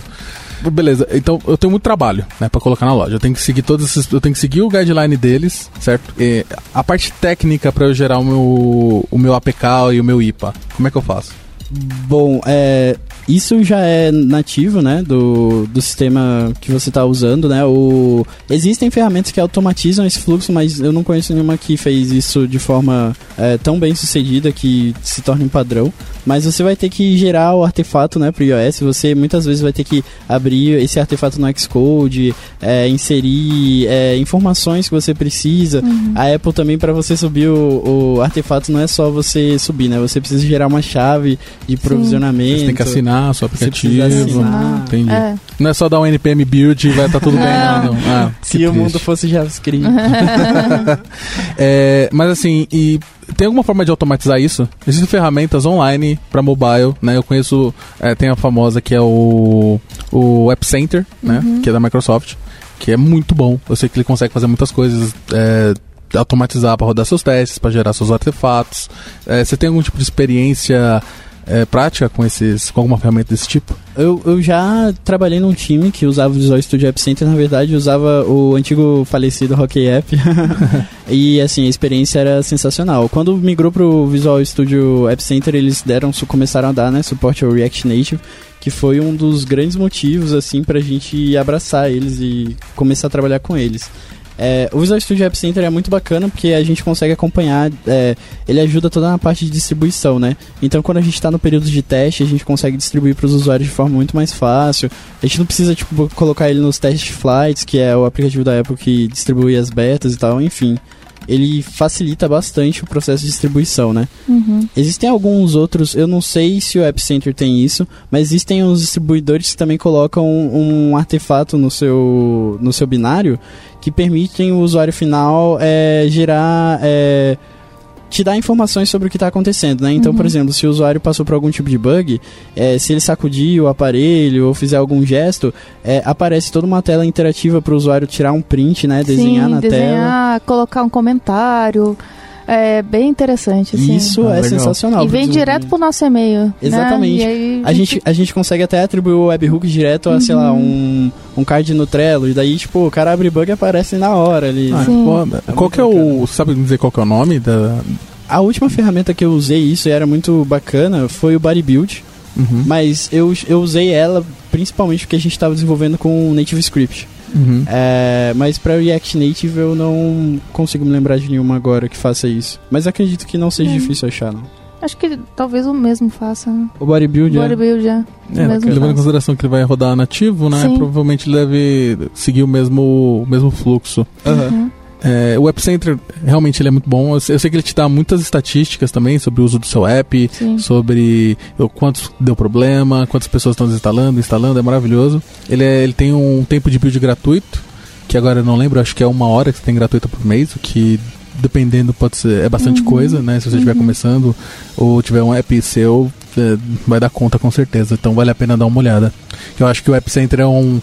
Beleza, então eu tenho muito trabalho, né, para colocar na loja. Eu tenho que seguir todos esses, eu tenho que seguir o guideline deles, certo? E a parte técnica para eu gerar o meu o meu APK e o meu IPA, como é que eu faço? Bom, é, isso já é nativo, né, do, do sistema que você está usando, né? O, existem ferramentas que automatizam esse fluxo, mas eu não conheço nenhuma que fez isso de forma é, tão bem sucedida que se torne um padrão. Mas você vai ter que gerar o artefato, né, pro iOS. Você muitas vezes vai ter que abrir esse artefato no Xcode, é, inserir é, informações que você precisa. Uhum. A Apple também, para você subir o, o artefato, não é só você subir, né? Você precisa gerar uma chave de provisionamento. Você tem que assinar seu Você aplicativo. assinar. Entendi. É. Não é só dar um npm build e vai estar tudo bem, Não. não. Ah, Se o mundo triste. fosse JavaScript. É, mas assim, e tem alguma forma de automatizar isso? Existem ferramentas online para mobile, né? Eu conheço, é, tem a famosa que é o, o App Center, né? Que é da Microsoft, que é muito bom. Eu sei que ele consegue fazer muitas coisas. É, automatizar para rodar seus testes, para gerar seus artefatos. É, você tem algum tipo de experiência é, prática com esses, com alguma ferramenta desse tipo? Eu, eu já trabalhei num time que usava o Visual Studio App Center, na verdade usava o antigo falecido Hockey App. e assim, a experiência era sensacional. Quando migrou pro Visual Studio App Center, eles deram, começaram a dar né, suporte ao React Native, que foi um dos grandes motivos assim pra gente abraçar eles e começar a trabalhar com eles. É, o Visual Studio App Center é muito bacana porque a gente consegue acompanhar, é, ele ajuda toda na parte de distribuição, né? Então quando a gente está no período de teste, a gente consegue distribuir para os usuários de forma muito mais fácil. A gente não precisa tipo, colocar ele nos test flights, que é o aplicativo da Apple que distribui as betas e tal, enfim. Ele facilita bastante o processo de distribuição, né? Uhum. Existem alguns outros, eu não sei se o App Center tem isso, mas existem uns distribuidores que também colocam um, um artefato no seu, no seu binário que permitem o usuário final é, gerar. É, te dar informações sobre o que está acontecendo, né? Então, por exemplo, se o usuário passou por algum tipo de bug, é, se ele sacudir o aparelho ou fizer algum gesto, é, aparece toda uma tela interativa para o usuário tirar um print, né? Desenhar Sim, na tela. desenhar, colocar um comentário. É bem interessante, assim. Isso Ah, é legal. sensacional. E vem direto pro nosso e-mail. né? Exatamente. E aí A gente, a gente consegue até atribuir o webhook direto a, sei lá, um, um card no Trello. E daí, tipo, o cara abre bug e aparece na hora ali. Ah, Sim. pô, qual que é o. Sabe dizer qual que é o nome da. A última ferramenta que eu usei isso e era muito bacana foi o Bodybuild. Uhum. Mas eu, eu usei ela principalmente porque a gente estava desenvolvendo com o Native Script. Uhum. É, mas para React Native eu não consigo me lembrar de nenhuma agora que faça isso. Mas acredito que não seja Hum. difícil achar, não. Acho que talvez o mesmo faça. né? O Bodybuild é... Bodybuild já. É, o mesmo levando em consideração que ele vai rodar nativo, né? Sim. Provavelmente ele deve seguir o mesmo, o mesmo fluxo. Aham. Uhum. É, o App Center realmente ele é muito bom. Eu sei, eu sei que ele te dá muitas estatísticas também sobre o uso do seu app, Sim. sobre o quantos deu problema, quantas pessoas estão desinstalando, instalando, é maravilhoso. Ele, é- ele tem um tempo de build gratuito, que agora eu não lembro, acho que é uma hora que você tem gratuita por mês, o que dependendo pode ser é bastante Uhum. coisa, né? Se você estiver Uhum. começando ou tiver um app seu, é, vai dar conta com certeza. Então vale a pena dar uma olhada. Eu acho que o App Center é um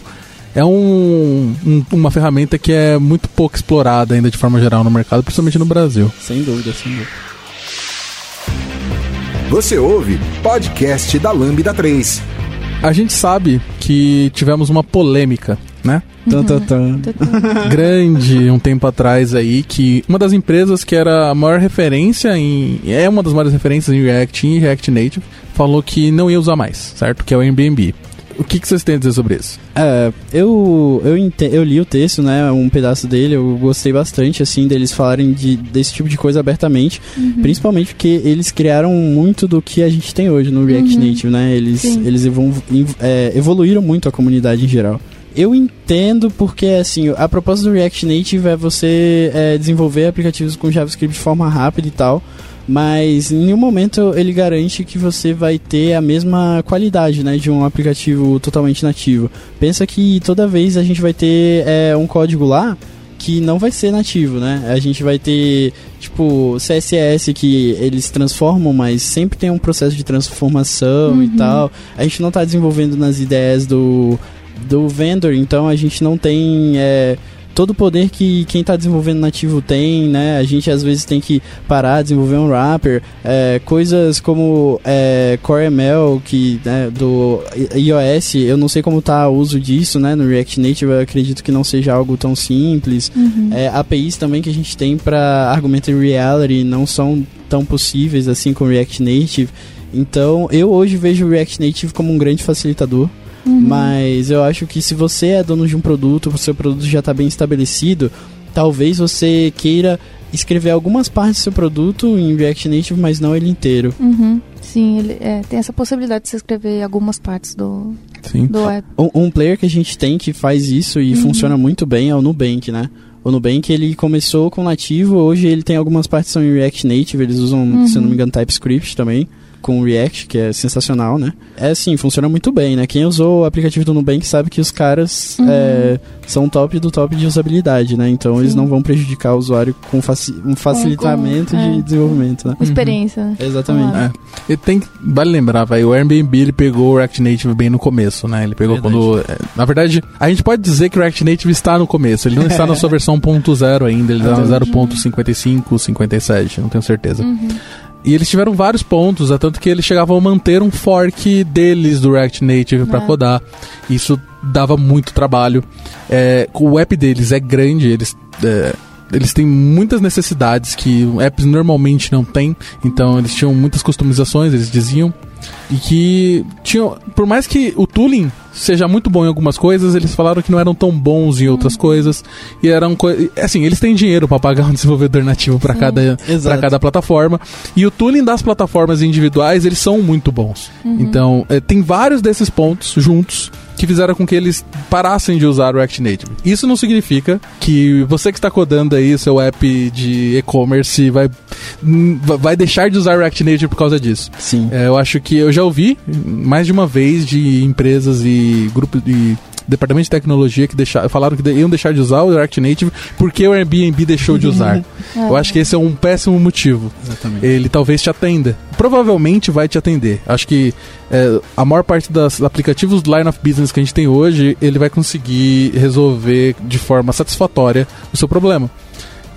é um, um- uma ferramenta que é muito pouco explorada ainda de forma geral no mercado, principalmente no Brasil. Sem dúvida, sem dúvida. Você ouve podcast da Lambda 3. A gente sabe que tivemos uma polêmica, né? Tan. Grande um tempo atrás aí, que uma das empresas que era a maior referência em. É uma das maiores referências em React e React Native, falou que não ia usar mais, certo? Que é o Airbnb. O que, que vocês têm a dizer sobre isso? É, eu, eu, ente- eu li o texto, né, um pedaço dele, eu gostei bastante, assim, deles falarem de, desse tipo de coisa abertamente, principalmente porque eles criaram muito do que a gente tem hoje no React Uhum. Native, né, eles, Sim. eles evol- inv- é, evoluíram muito a comunidade em geral. Eu entendo porque, assim, a proposta do React Native é você é, desenvolver aplicativos com JavaScript de forma rápida e tal, mas em nenhum momento ele garante que você vai ter a mesma qualidade, né, de um aplicativo totalmente nativo. Pensa que toda vez a gente vai ter é, um código lá que não vai ser nativo, né? A gente vai ter, tipo, CSS que eles transformam, mas sempre tem um processo de transformação e Uhum. tal. A gente não está desenvolvendo nas ideias do, do vendor, então a gente não tem é, todo o poder que quem está desenvolvendo nativo tem, né? A gente às vezes tem que parar, desenvolver um wrapper, é, coisas como é, CoreML, que né, do iOS, eu não sei como está o uso disso, né? No React Native, eu acredito que não seja algo tão simples. Uhum. É, APIs também que a gente tem para Argumented Reality não são tão possíveis assim com React Native. Então, eu hoje vejo o React Native como um grande facilitador. Uhum. Mas eu acho que se você é dono de um produto, o seu produto já está bem estabelecido, talvez você queira escrever algumas partes do seu produto em React Native, mas não ele inteiro. Uhum. Sim, ele, é, tem essa possibilidade de você escrever algumas partes do, Sim. do web. Um, um player que a gente tem que faz isso e Uhum. funciona muito bem é o Nubank, né? O Nubank ele começou com nativo, hoje ele tem algumas partes que são em React Native, eles usam, Uhum. se eu não me engano, TypeScript também, com React, que é sensacional, né? É assim, funciona muito bem, né? Quem usou o aplicativo do Nubank sabe que os caras Uhum. é, são top do top de usabilidade, né? Então eles Sim. não vão prejudicar o usuário com faci um facilitamento com- é. de desenvolvimento, né? Com experiência, né? Exatamente. É. E tem vale lembrar, vai, o Airbnb ele pegou o React Native bem no começo, né? Ele pegou Verdade. quando. é, na verdade, a gente pode dizer que o React Native está no começo. Ele não está na sua versão 1.0 ainda, ele está na 0.55, 57, não tenho certeza. Uhum. E eles tiveram vários pontos, é tanto que eles chegavam a manter um fork deles do React Native para É. codar. Isso dava muito trabalho. É, o app deles é grande, eles. é, eles têm muitas necessidades que apps normalmente não têm, então eles tinham muitas customizações, eles diziam. E que tinham. Por mais que o tooling seja muito bom em algumas coisas, eles falaram que não eram tão bons em outras coisas. E eram Assim, eles têm dinheiro para pagar um desenvolvedor nativo para cada, pra Exato. cada plataforma. E o tooling das plataformas individuais, eles são muito bons. Então, eh, tem vários desses pontos juntos que fizeram com que eles parassem de usar o React Native. Isso não significa que você que está codando aí seu app de e-commerce vai, vai deixar de usar o React Native por causa disso. Sim. É, eu acho que eu já ouvi mais de uma vez de empresas e grupos de departamento de tecnologia que deixar, falaram que de- iam deixar de usar o React Native porque o Airbnb deixou de usar. Eu acho que esse é um péssimo motivo. Exatamente. Ele talvez te atenda. Provavelmente vai te atender. Acho que é, a maior parte dos aplicativos do Line of Business que a gente tem hoje, ele vai conseguir resolver de forma satisfatória o seu problema.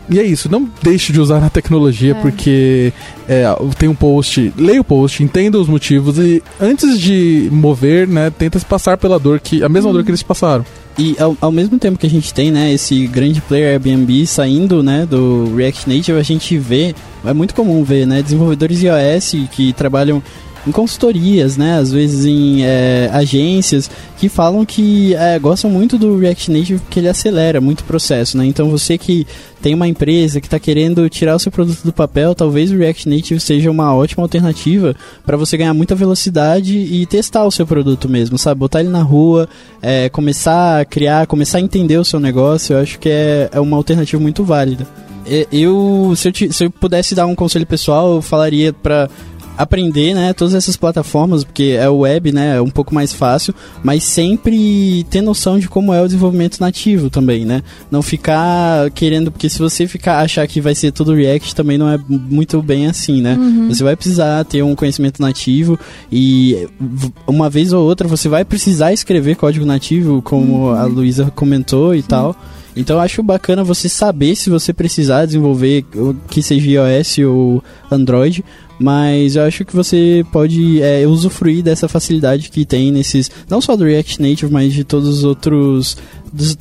E é isso, não deixe de usar a tecnologia É. porque é, tem um post, leia o post, entenda os motivos e antes de mover, né, tenta se passar pela dor que a mesma dor que eles passaram. E ao, ao mesmo tempo que a gente tem, né, esse grande player Airbnb saindo, né, do React Native, a gente vê, é muito comum ver, né, desenvolvedores iOS que trabalham em consultorias, né, às vezes em é, agências, que falam que é, gostam muito do React Native porque ele acelera muito o processo, né, então você que tem uma empresa que está querendo tirar o seu produto do papel, talvez o React Native seja uma ótima alternativa para você ganhar muita velocidade e testar o seu produto mesmo, sabe? Botar ele na rua, é, começar a criar, começar a entender o seu negócio, eu acho que é, é uma alternativa muito válida. Eu, se eu, te- se eu pudesse dar um conselho pessoal, eu falaria para aprender, né, todas essas plataformas, porque é o web, né, é um pouco mais fácil, mas sempre ter noção de como é o desenvolvimento nativo também, né? Não ficar querendo, porque se você ficar achar que vai ser tudo React, também não é muito bem assim, né? Você vai precisar ter um conhecimento nativo e uma vez ou outra você vai precisar escrever código nativo, como a Luísa comentou e tal. Então eu acho bacana você saber se você precisar desenvolver que seja iOS ou Android, mas eu acho que você pode é, usufruir dessa facilidade que tem nesses, não só do React Native, mas de todos os outros,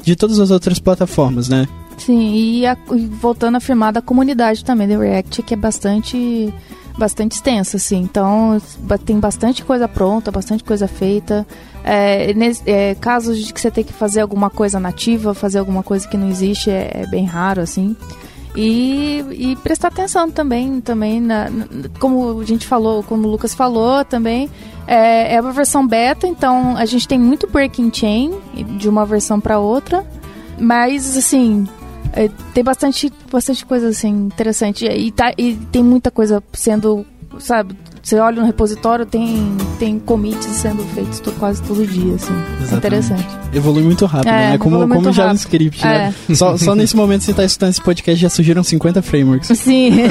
de todas as outras plataformas, né? Sim, e, a- e voltando a afirmar da comunidade também do React, que é bastante bastante extensa, assim. Então, tem bastante coisa pronta, bastante coisa feita. É, nes- é, casos de que você tem que fazer alguma coisa nativa, fazer alguma coisa que não existe, é, é bem raro, assim. E, e prestar atenção também, também na, na- como a gente falou, como o Lucas falou também, é, é uma versão beta, então a gente tem muito breaking chain de uma versão para outra, mas assim, é, tem bastante, bastante coisa assim interessante e, tá, e tem muita coisa sendo, sabe? Você olha no repositório, tem, tem commits sendo feitos to- quase todo dia, assim. É Exatamente. interessante. Evolui muito rápido, É, né? Como, muito como rápido. JavaScript, né? Só, só nesse momento que você está escutando esse podcast já surgiram 50 frameworks. Sim.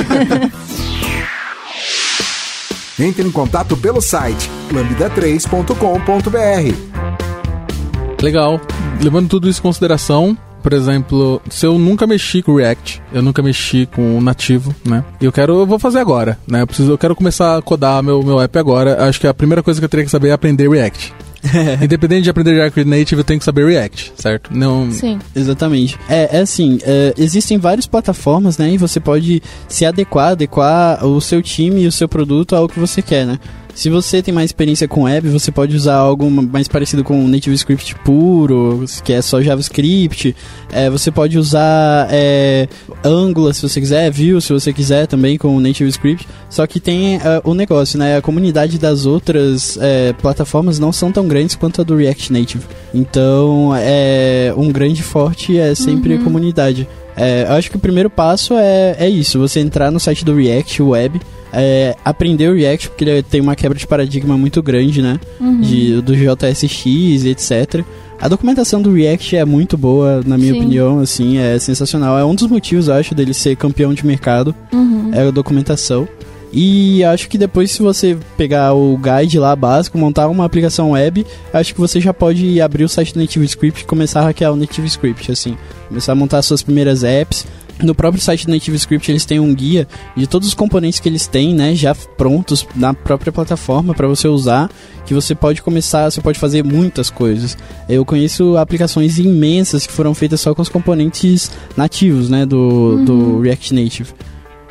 Entre em contato pelo site lambda3.com.br. Legal. Levando tudo isso em consideração, por exemplo, se eu nunca mexi com React, eu nunca mexi com o nativo, né? E eu quero, eu vou fazer agora, né? Eu preciso, eu quero começar a codar meu, meu app agora. Acho que a primeira coisa que eu teria que saber é aprender React. Independente de aprender React Native, eu tenho que saber React, certo? Não. Sim. Exatamente. É, é assim, é, existem várias plataformas, né? E você pode se adequar, adequar o seu time e o seu produto ao que você quer, né? Se você tem mais experiência com web, você pode usar algo mais parecido com Native Script puro, que é só JavaScript. É, você pode usar é, Angular se você quiser, Vue se você quiser também com Native Script. Só que tem é, o negócio, né? A comunidade das outras é, plataformas não são tão grandes quanto a do React Native. Então, é, um grande forte é sempre Uhum. a comunidade. É, eu acho que o primeiro passo é, é isso, você entrar no site do React Web, é, aprender o React, porque ele tem uma quebra de paradigma muito grande, né? Uhum. De, do JSX e etc. A documentação do React é muito boa, na minha Sim. opinião, assim, é sensacional. É um dos motivos, acho, dele ser campeão de mercado, Uhum. é a documentação. E acho que depois, se você pegar o guide lá básico, montar uma aplicação web, acho que você já pode abrir o site do Native Script e começar a hackear o Native Script, assim. Começar a montar suas primeiras apps. No próprio site do Native Script eles têm um guia de todos os componentes que eles têm, né, já prontos na própria plataforma para você usar, que você pode começar, você pode fazer muitas coisas. Eu conheço aplicações imensas que foram feitas só com os componentes nativos, né, do, do React Native.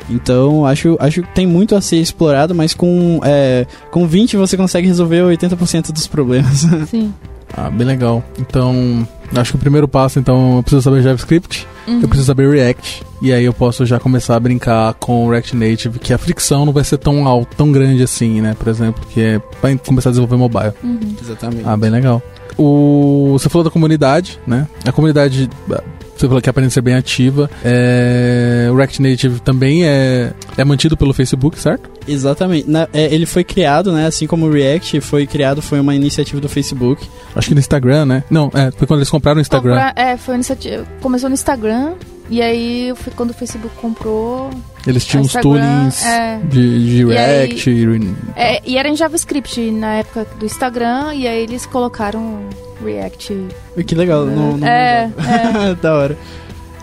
Então, acho, acho que tem muito a ser explorado, mas com, é, com 20 você consegue resolver 80% dos problemas. Sim. Ah, bem legal. Então, acho que o primeiro passo, então, eu preciso saber JavaScript, Uhum. eu preciso saber React, e aí eu posso já começar a brincar com o React Native, que a fricção não vai ser tão alta, tão grande assim, né? Por exemplo, que é pra começar a desenvolver mobile. Uhum. Exatamente. Ah, bem legal. O, você falou da comunidade, né? A comunidade, ah, você falou que aprende a ser bem ativa. É, o React Native também é, é mantido pelo Facebook, certo? Exatamente. Na- é, ele foi criado, né, assim como o React foi criado, foi uma iniciativa do Facebook. Acho que no Instagram, né? Não, é, foi quando eles compraram o Instagram. Compra- é, foi iniciativa. Começou no Instagram. E aí, foi quando o Facebook comprou. Eles tinham o uns Instagram, toolings é. de, de E aí- React. e- É, e era em JavaScript na época do Instagram. E aí eles colocaram React. Que legal. Não, não é, é. da hora.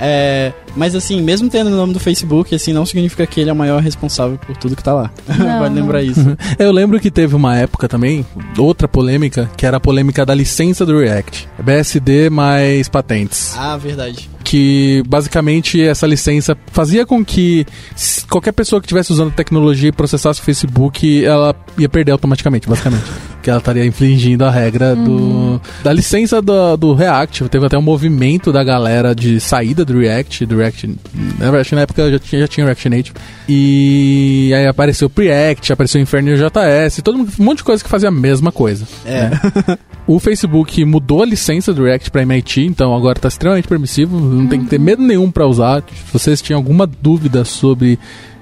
É, mas assim, mesmo tendo o nome do Facebook, assim, não significa que ele é o maior responsável por tudo que tá lá. Vale não. lembrar isso. Eu lembro que teve uma época também, outra polêmica, que era a polêmica da licença do React. BSD mais patentes. ah, verdade. que basicamente essa licença fazia com que qualquer pessoa que estivesse usando tecnologia e processasse o Facebook, ela ia perder automaticamente, basicamente. que ela estaria infringindo a regra do, da licença do, do React. Teve até um movimento da galera de saída do React, do React. Na verdade, na época já tinha, já tinha React Native. E aí apareceu o Preact, apareceu o Inferno JS, todo mundo, um monte de coisa que fazia a mesma coisa. É. né? O Facebook mudou a licença do React para MIT, então agora está extremamente permissivo, não tem que ter medo nenhum para usar. Se vocês tinham alguma dúvida sobre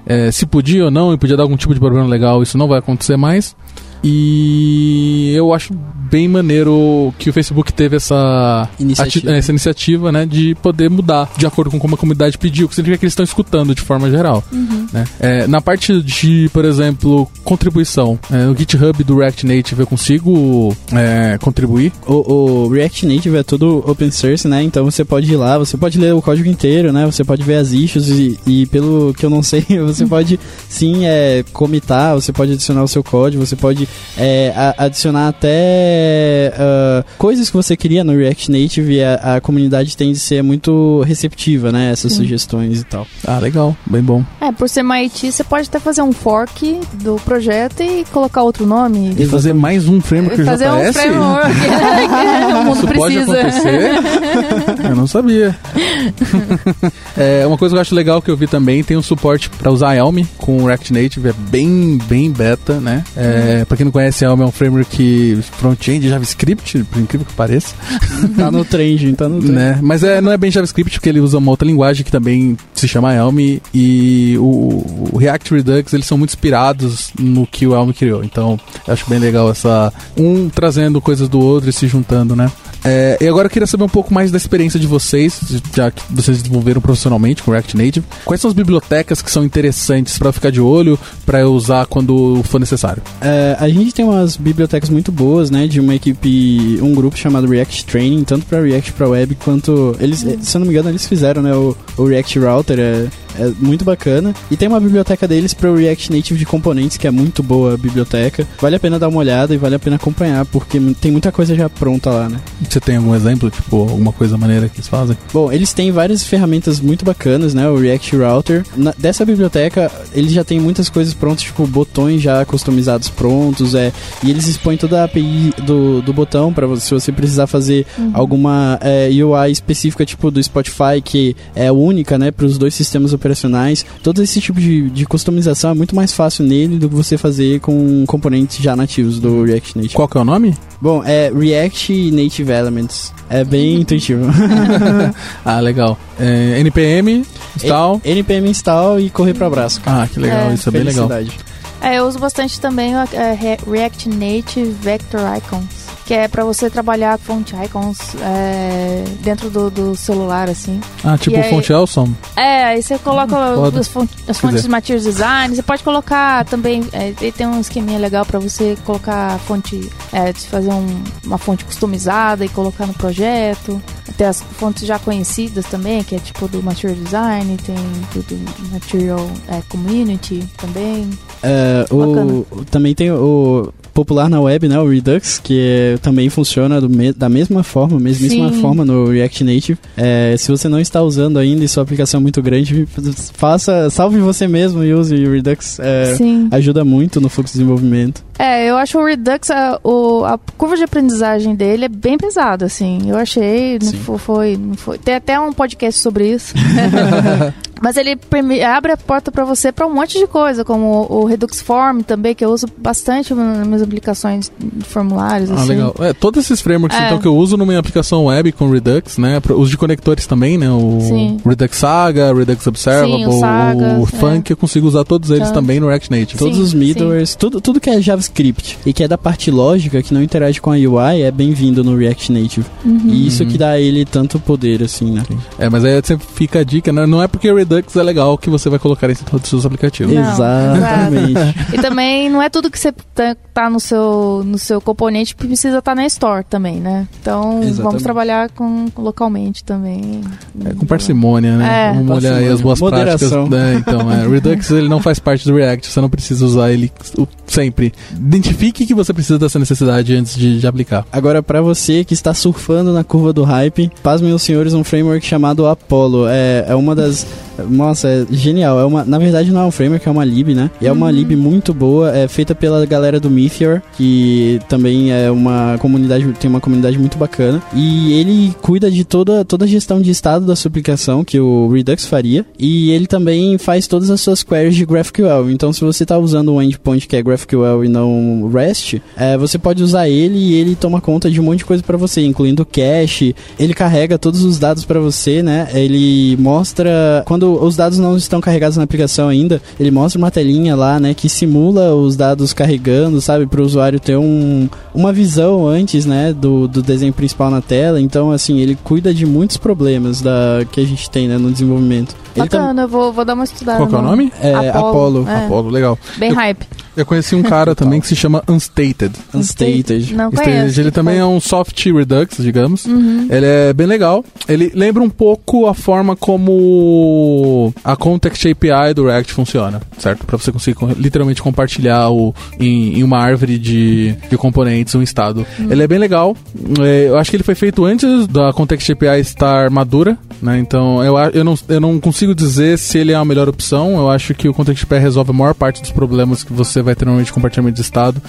eh, se podia ou não e podia dar algum tipo de problema legal, isso não vai acontecer mais. E eu acho bem maneiro que o Facebook teve essa Iniciativa. ati- essa iniciativa né, de poder mudar de acordo com como a comunidade pediu, que significa que eles estão escutando de forma geral. né? É, na parte de, por exemplo, contribuição, é, no GitHub do React Native eu consigo é, contribuir. O, o React Native é tudo open source, né? Então você pode ir lá, você pode ler o código inteiro, né? Você pode ver as issues e, e pelo que eu não sei, você pode sim é, comitar, você pode adicionar o seu código, você pode é, a- adicionar até ah, coisas que você queria no React Native e a, a comunidade tende a ser muito receptiva, né? Essas Sim. sugestões e tal. Ah, legal, bem bom. É, por ser MIT, você pode até fazer um fork do projeto e colocar outro nome. E fazer mais um framework fazer um JS? framework. o mundo Isso pode precisa. acontecer? eu não sabia. é, uma coisa que eu acho legal que eu vi também, tem um suporte para usar Elm com o React Native, é bem, bem beta, né? É, pra quem não conhece, Elm é um framework front-end JavaScript, por incrível que pareça. tá no trend, tá no né? Mas é, não é bem JavaScript, porque ele usa uma outra linguagem que também se chama Elm e o, o React Redux, eles são muito inspirados no que o Elm criou. Então, eu acho bem legal essa um trazendo coisas do outro e se juntando, né? É, e agora eu queria saber um pouco mais da experiência de vocês, já que vocês desenvolveram profissionalmente com React Native. Quais são as bibliotecas que são interessantes para ficar de olho, para usar quando for necessário? É, a gente tem umas bibliotecas muito boas, né? De uma equipe, um grupo chamado React Training, tanto para React para Web quanto eles, se eu não me engano, eles fizeram, né? O, o React Router é, é muito bacana. E tem uma biblioteca deles para o React Native de componentes que é muito boa a biblioteca. Vale a pena dar uma olhada e vale a pena acompanhar porque tem muita coisa já pronta lá, né? Você tem algum exemplo, tipo, alguma coisa maneira que eles fazem? Bom, eles têm várias ferramentas muito bacanas, né? O React Router. Na, dessa biblioteca, eles já tem muitas coisas prontas, tipo botões já customizados prontos, é. E eles expõem toda a API do, do botão para você, se você precisar fazer uhum. alguma é, UI específica, tipo do Spotify, que é única, né, para os dois sistemas operacionais. Todo esse tipo de, de customização é muito mais fácil nele do que você fazer com componentes já nativos do React Native. Qual que é o nome? Bom, é React Native Elements. É bem intuitivo. ah, legal. É, NPM, install. E, NPM install e correr para abraço. Cara. Ah, que legal, é. isso é bem legal. É, eu uso bastante também o é, React Native Vector Icons que é para você trabalhar fonte icons é, dentro do, do, celular, assim. Ah, tipo aí, fonte Elson? É, aí você coloca hum, as, fontes, as fontes de Materials Design, você pode colocar também, é, tem um esqueminha legal para você colocar a fonte, é, fazer um, uma fonte customizada e colocar no projeto. Tem as fontes já conhecidas também, que é tipo do Material Design, tem do, do Material é, Community também. É, o, também tem o popular na web, né, o Redux, que é, também funciona me, da mesma forma, mesmíssima Sim. forma no React Native. É, se você não está usando ainda e sua aplicação é muito grande, faça, salve você mesmo e use o Redux. É, ajuda muito no fluxo de desenvolvimento. É, eu acho o Redux, a, o, a curva de aprendizagem dele é bem pesada, assim. Eu achei, não foi, não foi. Tem até um podcast sobre isso. Mas ele abre a porta para você para um monte de coisa, como o Redux Form também, que eu uso bastante nas minhas aplicações de formulários. Ah, assim. legal. É, todos esses frameworks é. então, que eu uso na minha aplicação web com Redux, né? Os de conectores também, né? O sim. Redux Saga, Redux Observable, sim, o, Saga, o Funk, é. eu consigo usar todos eles também no React Native. Todos sim, os middlewares, tudo, tudo que é JavaScript e que é da parte lógica, que não interage com a UI, é bem-vindo no React Native. Uhum. E isso que dá a ele tanto poder, assim, né? É, mas aí sempre fica a dica, né? Não é porque o Redux é legal que você vai colocar em todos os seus aplicativos. Não, Exatamente. e também não é tudo que você tá, no, seu, no seu componente precisa estar tá na Store também, né? Então Exatamente. vamos trabalhar com, localmente também. É, com parcimônia, né? É. Vamos olhar aí as boas Moderação. práticas. Né? Então, é, Redux ele não faz parte do React, você não precisa usar ele sempre. Identifique que você precisa dessa necessidade antes de, de aplicar. Agora, para você que está surfando na curva do hype, pasmem os senhores um framework chamado Apollo. É, é uma das nossa, é genial. É uma, na verdade não é um framework, é uma lib, né? E é uma uhum. lib muito boa, é feita pela galera do Que também é uma comunidade, tem uma comunidade muito bacana. E ele cuida de toda, toda a gestão de estado da sua aplicação, que o Redux faria. E ele também faz todas as suas queries de GraphQL. Então, se você está usando um endpoint que é GraphQL e não REST, é, você pode usar ele e ele toma conta de um monte de coisa para você, incluindo cache. Ele carrega todos os dados para você, né? Ele mostra quando os dados não estão carregados na aplicação ainda, ele mostra uma telinha lá, né, que simula os dados carregando, sabe, para o usuário ter um, uma visão antes, né, do, do desenho principal na tela. Então, assim, ele cuida de muitos problemas da que a gente tem, né, no desenvolvimento. Bacana, eu vou, vou dar uma estudada. Qual que é o nome? É Apollo. Apollo, é. Apollo legal. Bem eu, hype. Eu conheci um cara também que se chama Unstated. Unstated. Não conheço. Ele também é um soft redux, digamos. Uhum. Ele é bem legal. Ele lembra um pouco a forma como a Context API do React funciona, certo? Para você conseguir literalmente compartilhar o, em, em, uma árvore de, de componentes um estado. Uhum. Ele é bem legal. É, eu acho que ele foi feito antes da Context API estar madura, né? Então eu, eu, não, eu não consigo dizer se ele é a melhor opção. Eu acho que o Context API resolve a maior parte dos problemas que você vai ter normalmente compartilhamento de estado.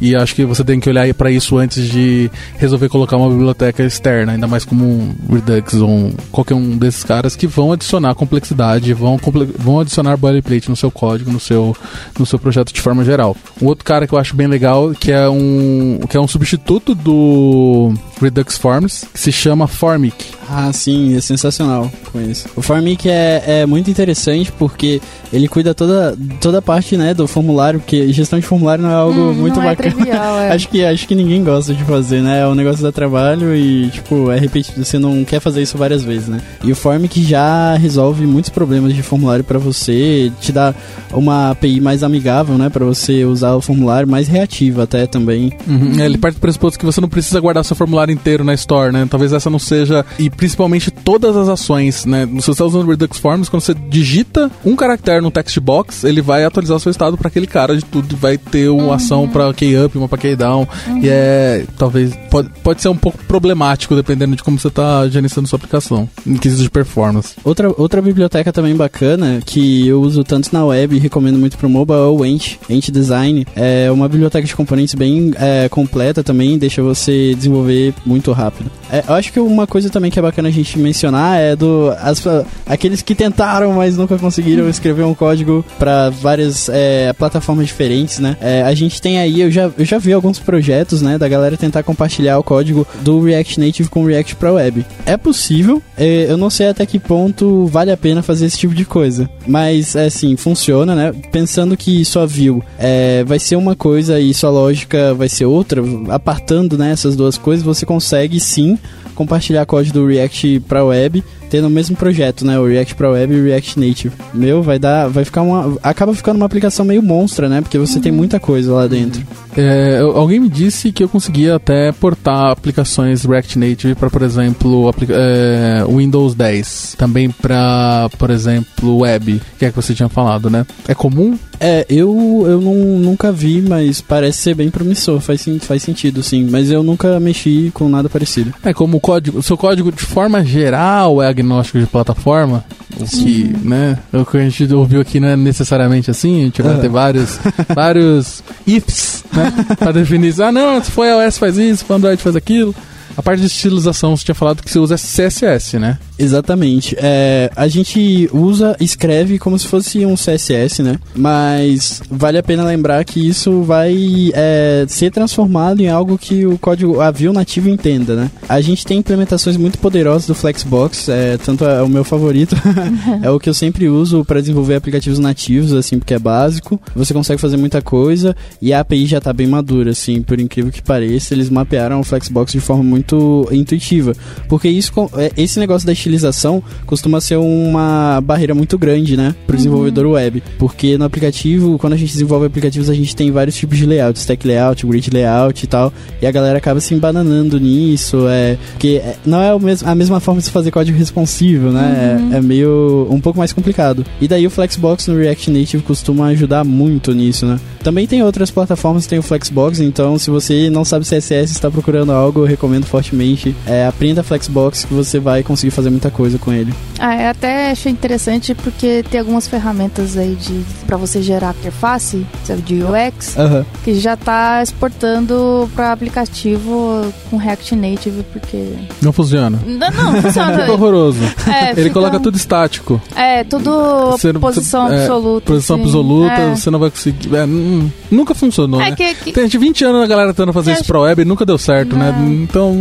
E acho que você tem que olhar para isso antes de resolver colocar uma biblioteca externa, ainda mais como um Redux ou um, qualquer um desses caras que vão adicionar complexidade, vão, vão adicionar boilerplate no seu código, no seu, no seu projeto de forma geral. Um outro cara que eu acho bem legal, que é um, que é um substituto do Redux Forms, que se chama Formic. Ah, sim, é sensacional com isso. O Formic é, é muito interessante porque ele cuida toda, toda a parte né, do formulário, porque gestão de formulário não é algo Hum, muito não é bacana. trivial, é. acho, que, acho que ninguém gosta de fazer, né? É um negócio da trabalho e, tipo, é repetido. Você não quer fazer isso várias vezes, né? E o Formic já resolve muitos problemas de formulário pra você, te dá uma API mais amigável, né? Pra você usar o formulário, mais reativo até também. Uhum, Ele parte do pressuposto que você não precisa guardar seu formulário inteiro na Store, né? Talvez essa não seja. E principalmente todas as ações, né? Se você está usando o Redux Forms, quando você digita um caractere no text box, ele vai atualizar o seu estado para aquele cara de tudo. Vai ter uma ação para key up, uma para key down. E é. Talvez. Pode, pode ser um pouco problemático dependendo de como você está gerenciando sua aplicação. Em quesito de performance. Outra, outra biblioteca também bacana que eu uso tanto na web e recomendo muito pro mobile é o Ent, Ent Design. É uma biblioteca de componentes bem é, completa também, deixa você desenvolver muito rápido. É, eu acho que uma coisa também que é bacana a gente mencionar é do as, aqueles que tentaram, mas nunca conseguiram escrever um código para várias é, plataformas diferentes, né? É, a gente tem aí, eu já, eu já vi alguns projetos, né, da galera tentar compartilhar o código do React Native com React para web. É possível, é, eu não sei até que ponto vale a pena fazer esse tipo de coisa, mas é assim, funciona, né? Pensando que sua view é, vai ser uma coisa e sua lógica vai ser outra, apartando né, essas duas coisas, você consegue sim compartilhar código do React para web tendo o mesmo projeto, né? O React para web e o React Native. Meu, vai dar, vai ficar uma, acaba ficando uma aplicação meio monstra, né? Porque você tem muita coisa lá dentro. É, alguém me disse que eu conseguia até portar aplicações React Native para, por exemplo, é, Windows 10. Também para, por exemplo, web, que é que você tinha falado, né? É comum? É, eu, eu não, nunca vi, mas parece ser bem promissor, faz, faz sentido, sim. Mas eu nunca mexi com nada parecido. É como o código, o seu código de forma geral é agnóstico de plataforma, que, né, o que a gente ouviu aqui não é necessariamente assim, a gente vai Aham. ter vários, vários ifs, né, pra definir, ah não, se for iOS faz isso, se for Android faz aquilo. A parte de estilização, você tinha falado que você usa CSS, né? Exatamente. É, a gente usa, escreve como se fosse um CSS, né? Mas vale a pena lembrar que isso vai é, ser transformado em algo que o código, a view nativo entenda, né? A gente tem implementações muito poderosas do Flexbox, é, tanto é o meu favorito, é o que eu sempre uso para desenvolver aplicativos nativos, assim, porque é básico. Você consegue fazer muita coisa e a API já tá bem madura, assim, por incrível que pareça, eles mapearam o Flexbox de forma muito intuitiva. Porque isso, é, esse negócio da estilização costuma ser uma barreira muito grande, né, pro desenvolvedor web. Porque no aplicativo, quando a gente desenvolve aplicativos, a gente tem vários tipos de layout, stack layout, grid layout e tal, e a galera acaba se embananando nisso, é, porque é, não é o mesmo, a mesma forma de se fazer código responsivo, né, é, é meio um pouco mais complicado. E daí o Flexbox no React Native costuma ajudar muito nisso, né. Também tem outras plataformas que tem o Flexbox, então se você não sabe CSS e está procurando algo, eu recomendo fortemente, é, aprenda Flexbox que você vai conseguir fazer muita coisa com ele. Ah, eu até achei interessante porque tem algumas ferramentas aí de para você gerar interface, sabe, de UX, Aham. que já tá exportando para aplicativo com React Native, porque Não funciona. não, não funciona. Fica horroroso. É, Ele fica- coloca tudo estático. É, tudo Você posição você- é, absoluta. Posição assim. absoluta, É. você não vai conseguir. é, hum, nunca funcionou, É né? que, que- Tem de 20 anos a galera tentando fazer isso acho- pra web e nunca deu certo, né? Não. Então,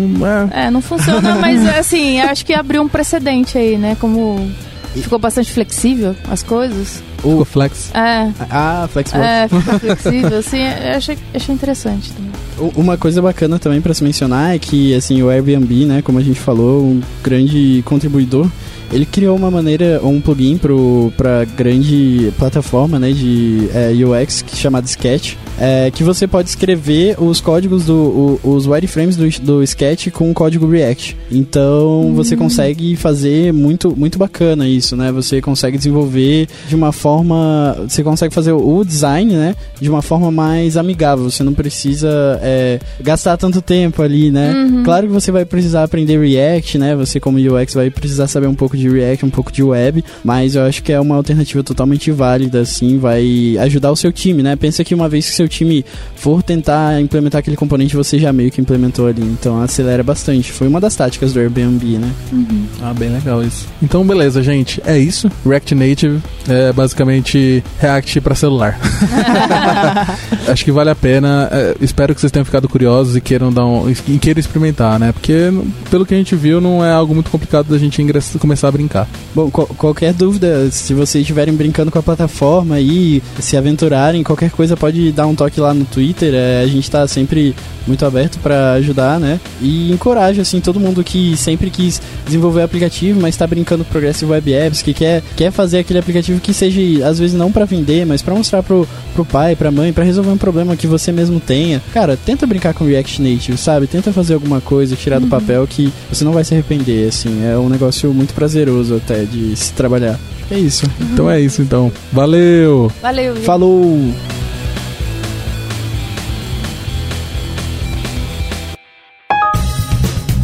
é. É, não funciona, mas assim, acho que abriu um precedente aí, né? Como ficou bastante flexível as coisas. Ficou flex. É, Ah, Flexbox. é, ficou flexível, assim, eu achei, achei interessante também. Uma coisa bacana também pra se mencionar é que assim o Airbnb, né, como a gente falou, um grande contribuidor, ele criou uma maneira, um plugin pro para grande plataforma, né, de é, UX chamada Sketch, é, que você pode escrever os códigos do o- os wireframes do, do Sketch com o código React. Então você consegue fazer muito muito bacana isso, né? Você consegue desenvolver de uma forma, você consegue fazer o design, né, de uma forma mais amigável. Você não precisa é, gastar tanto tempo ali, né? Claro que você vai precisar aprender React, né? Você como UX vai precisar saber um pouco pouco de React, um pouco de web, mas eu acho que é uma alternativa totalmente válida, assim, vai ajudar o seu time, né? Pensa que uma vez que seu time for tentar implementar aquele componente, você já meio que implementou ali, então acelera bastante. Foi uma das táticas do Airbnb, né? Uhum. Ah, bem legal isso. Então, beleza, gente, é isso. React Native é basicamente React para celular. acho que vale a pena. É, espero que vocês tenham ficado curiosos e queiram dar um, e queiram experimentar, né? Porque pelo que a gente viu, não é algo muito complicado da gente ingressar, começar a brincar. Bom, qual, qualquer dúvida, se vocês estiverem brincando com a plataforma e se aventurarem, qualquer coisa pode dar um toque lá no Twitter. É, a gente tá sempre muito aberto para ajudar, né? E encorajo, assim, todo mundo que sempre quis desenvolver aplicativo, mas está brincando com Progressive Web Apps, que quer, quer fazer aquele aplicativo que seja, às vezes, não para vender, mas para mostrar pro, pro pai, pra mãe, para resolver um problema que você mesmo tenha. Cara, tenta brincar com React Native, sabe? Tenta fazer alguma coisa, tirar do uhum. papel que você não vai se arrepender, assim. É um negócio muito prazeroso até de se trabalhar. É isso. Uhum. Então é isso, então. Valeu! Valeu! Gente. Falou!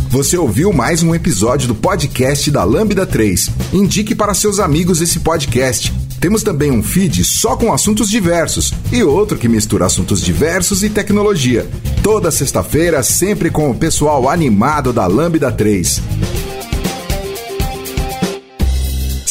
Você ouviu mais um episódio do podcast da Lambda 3. Indique para seus amigos esse podcast. Temos também um feed só com assuntos diversos e outro que mistura assuntos diversos e tecnologia. Toda sexta-feira, sempre com o pessoal animado da Lambda 3.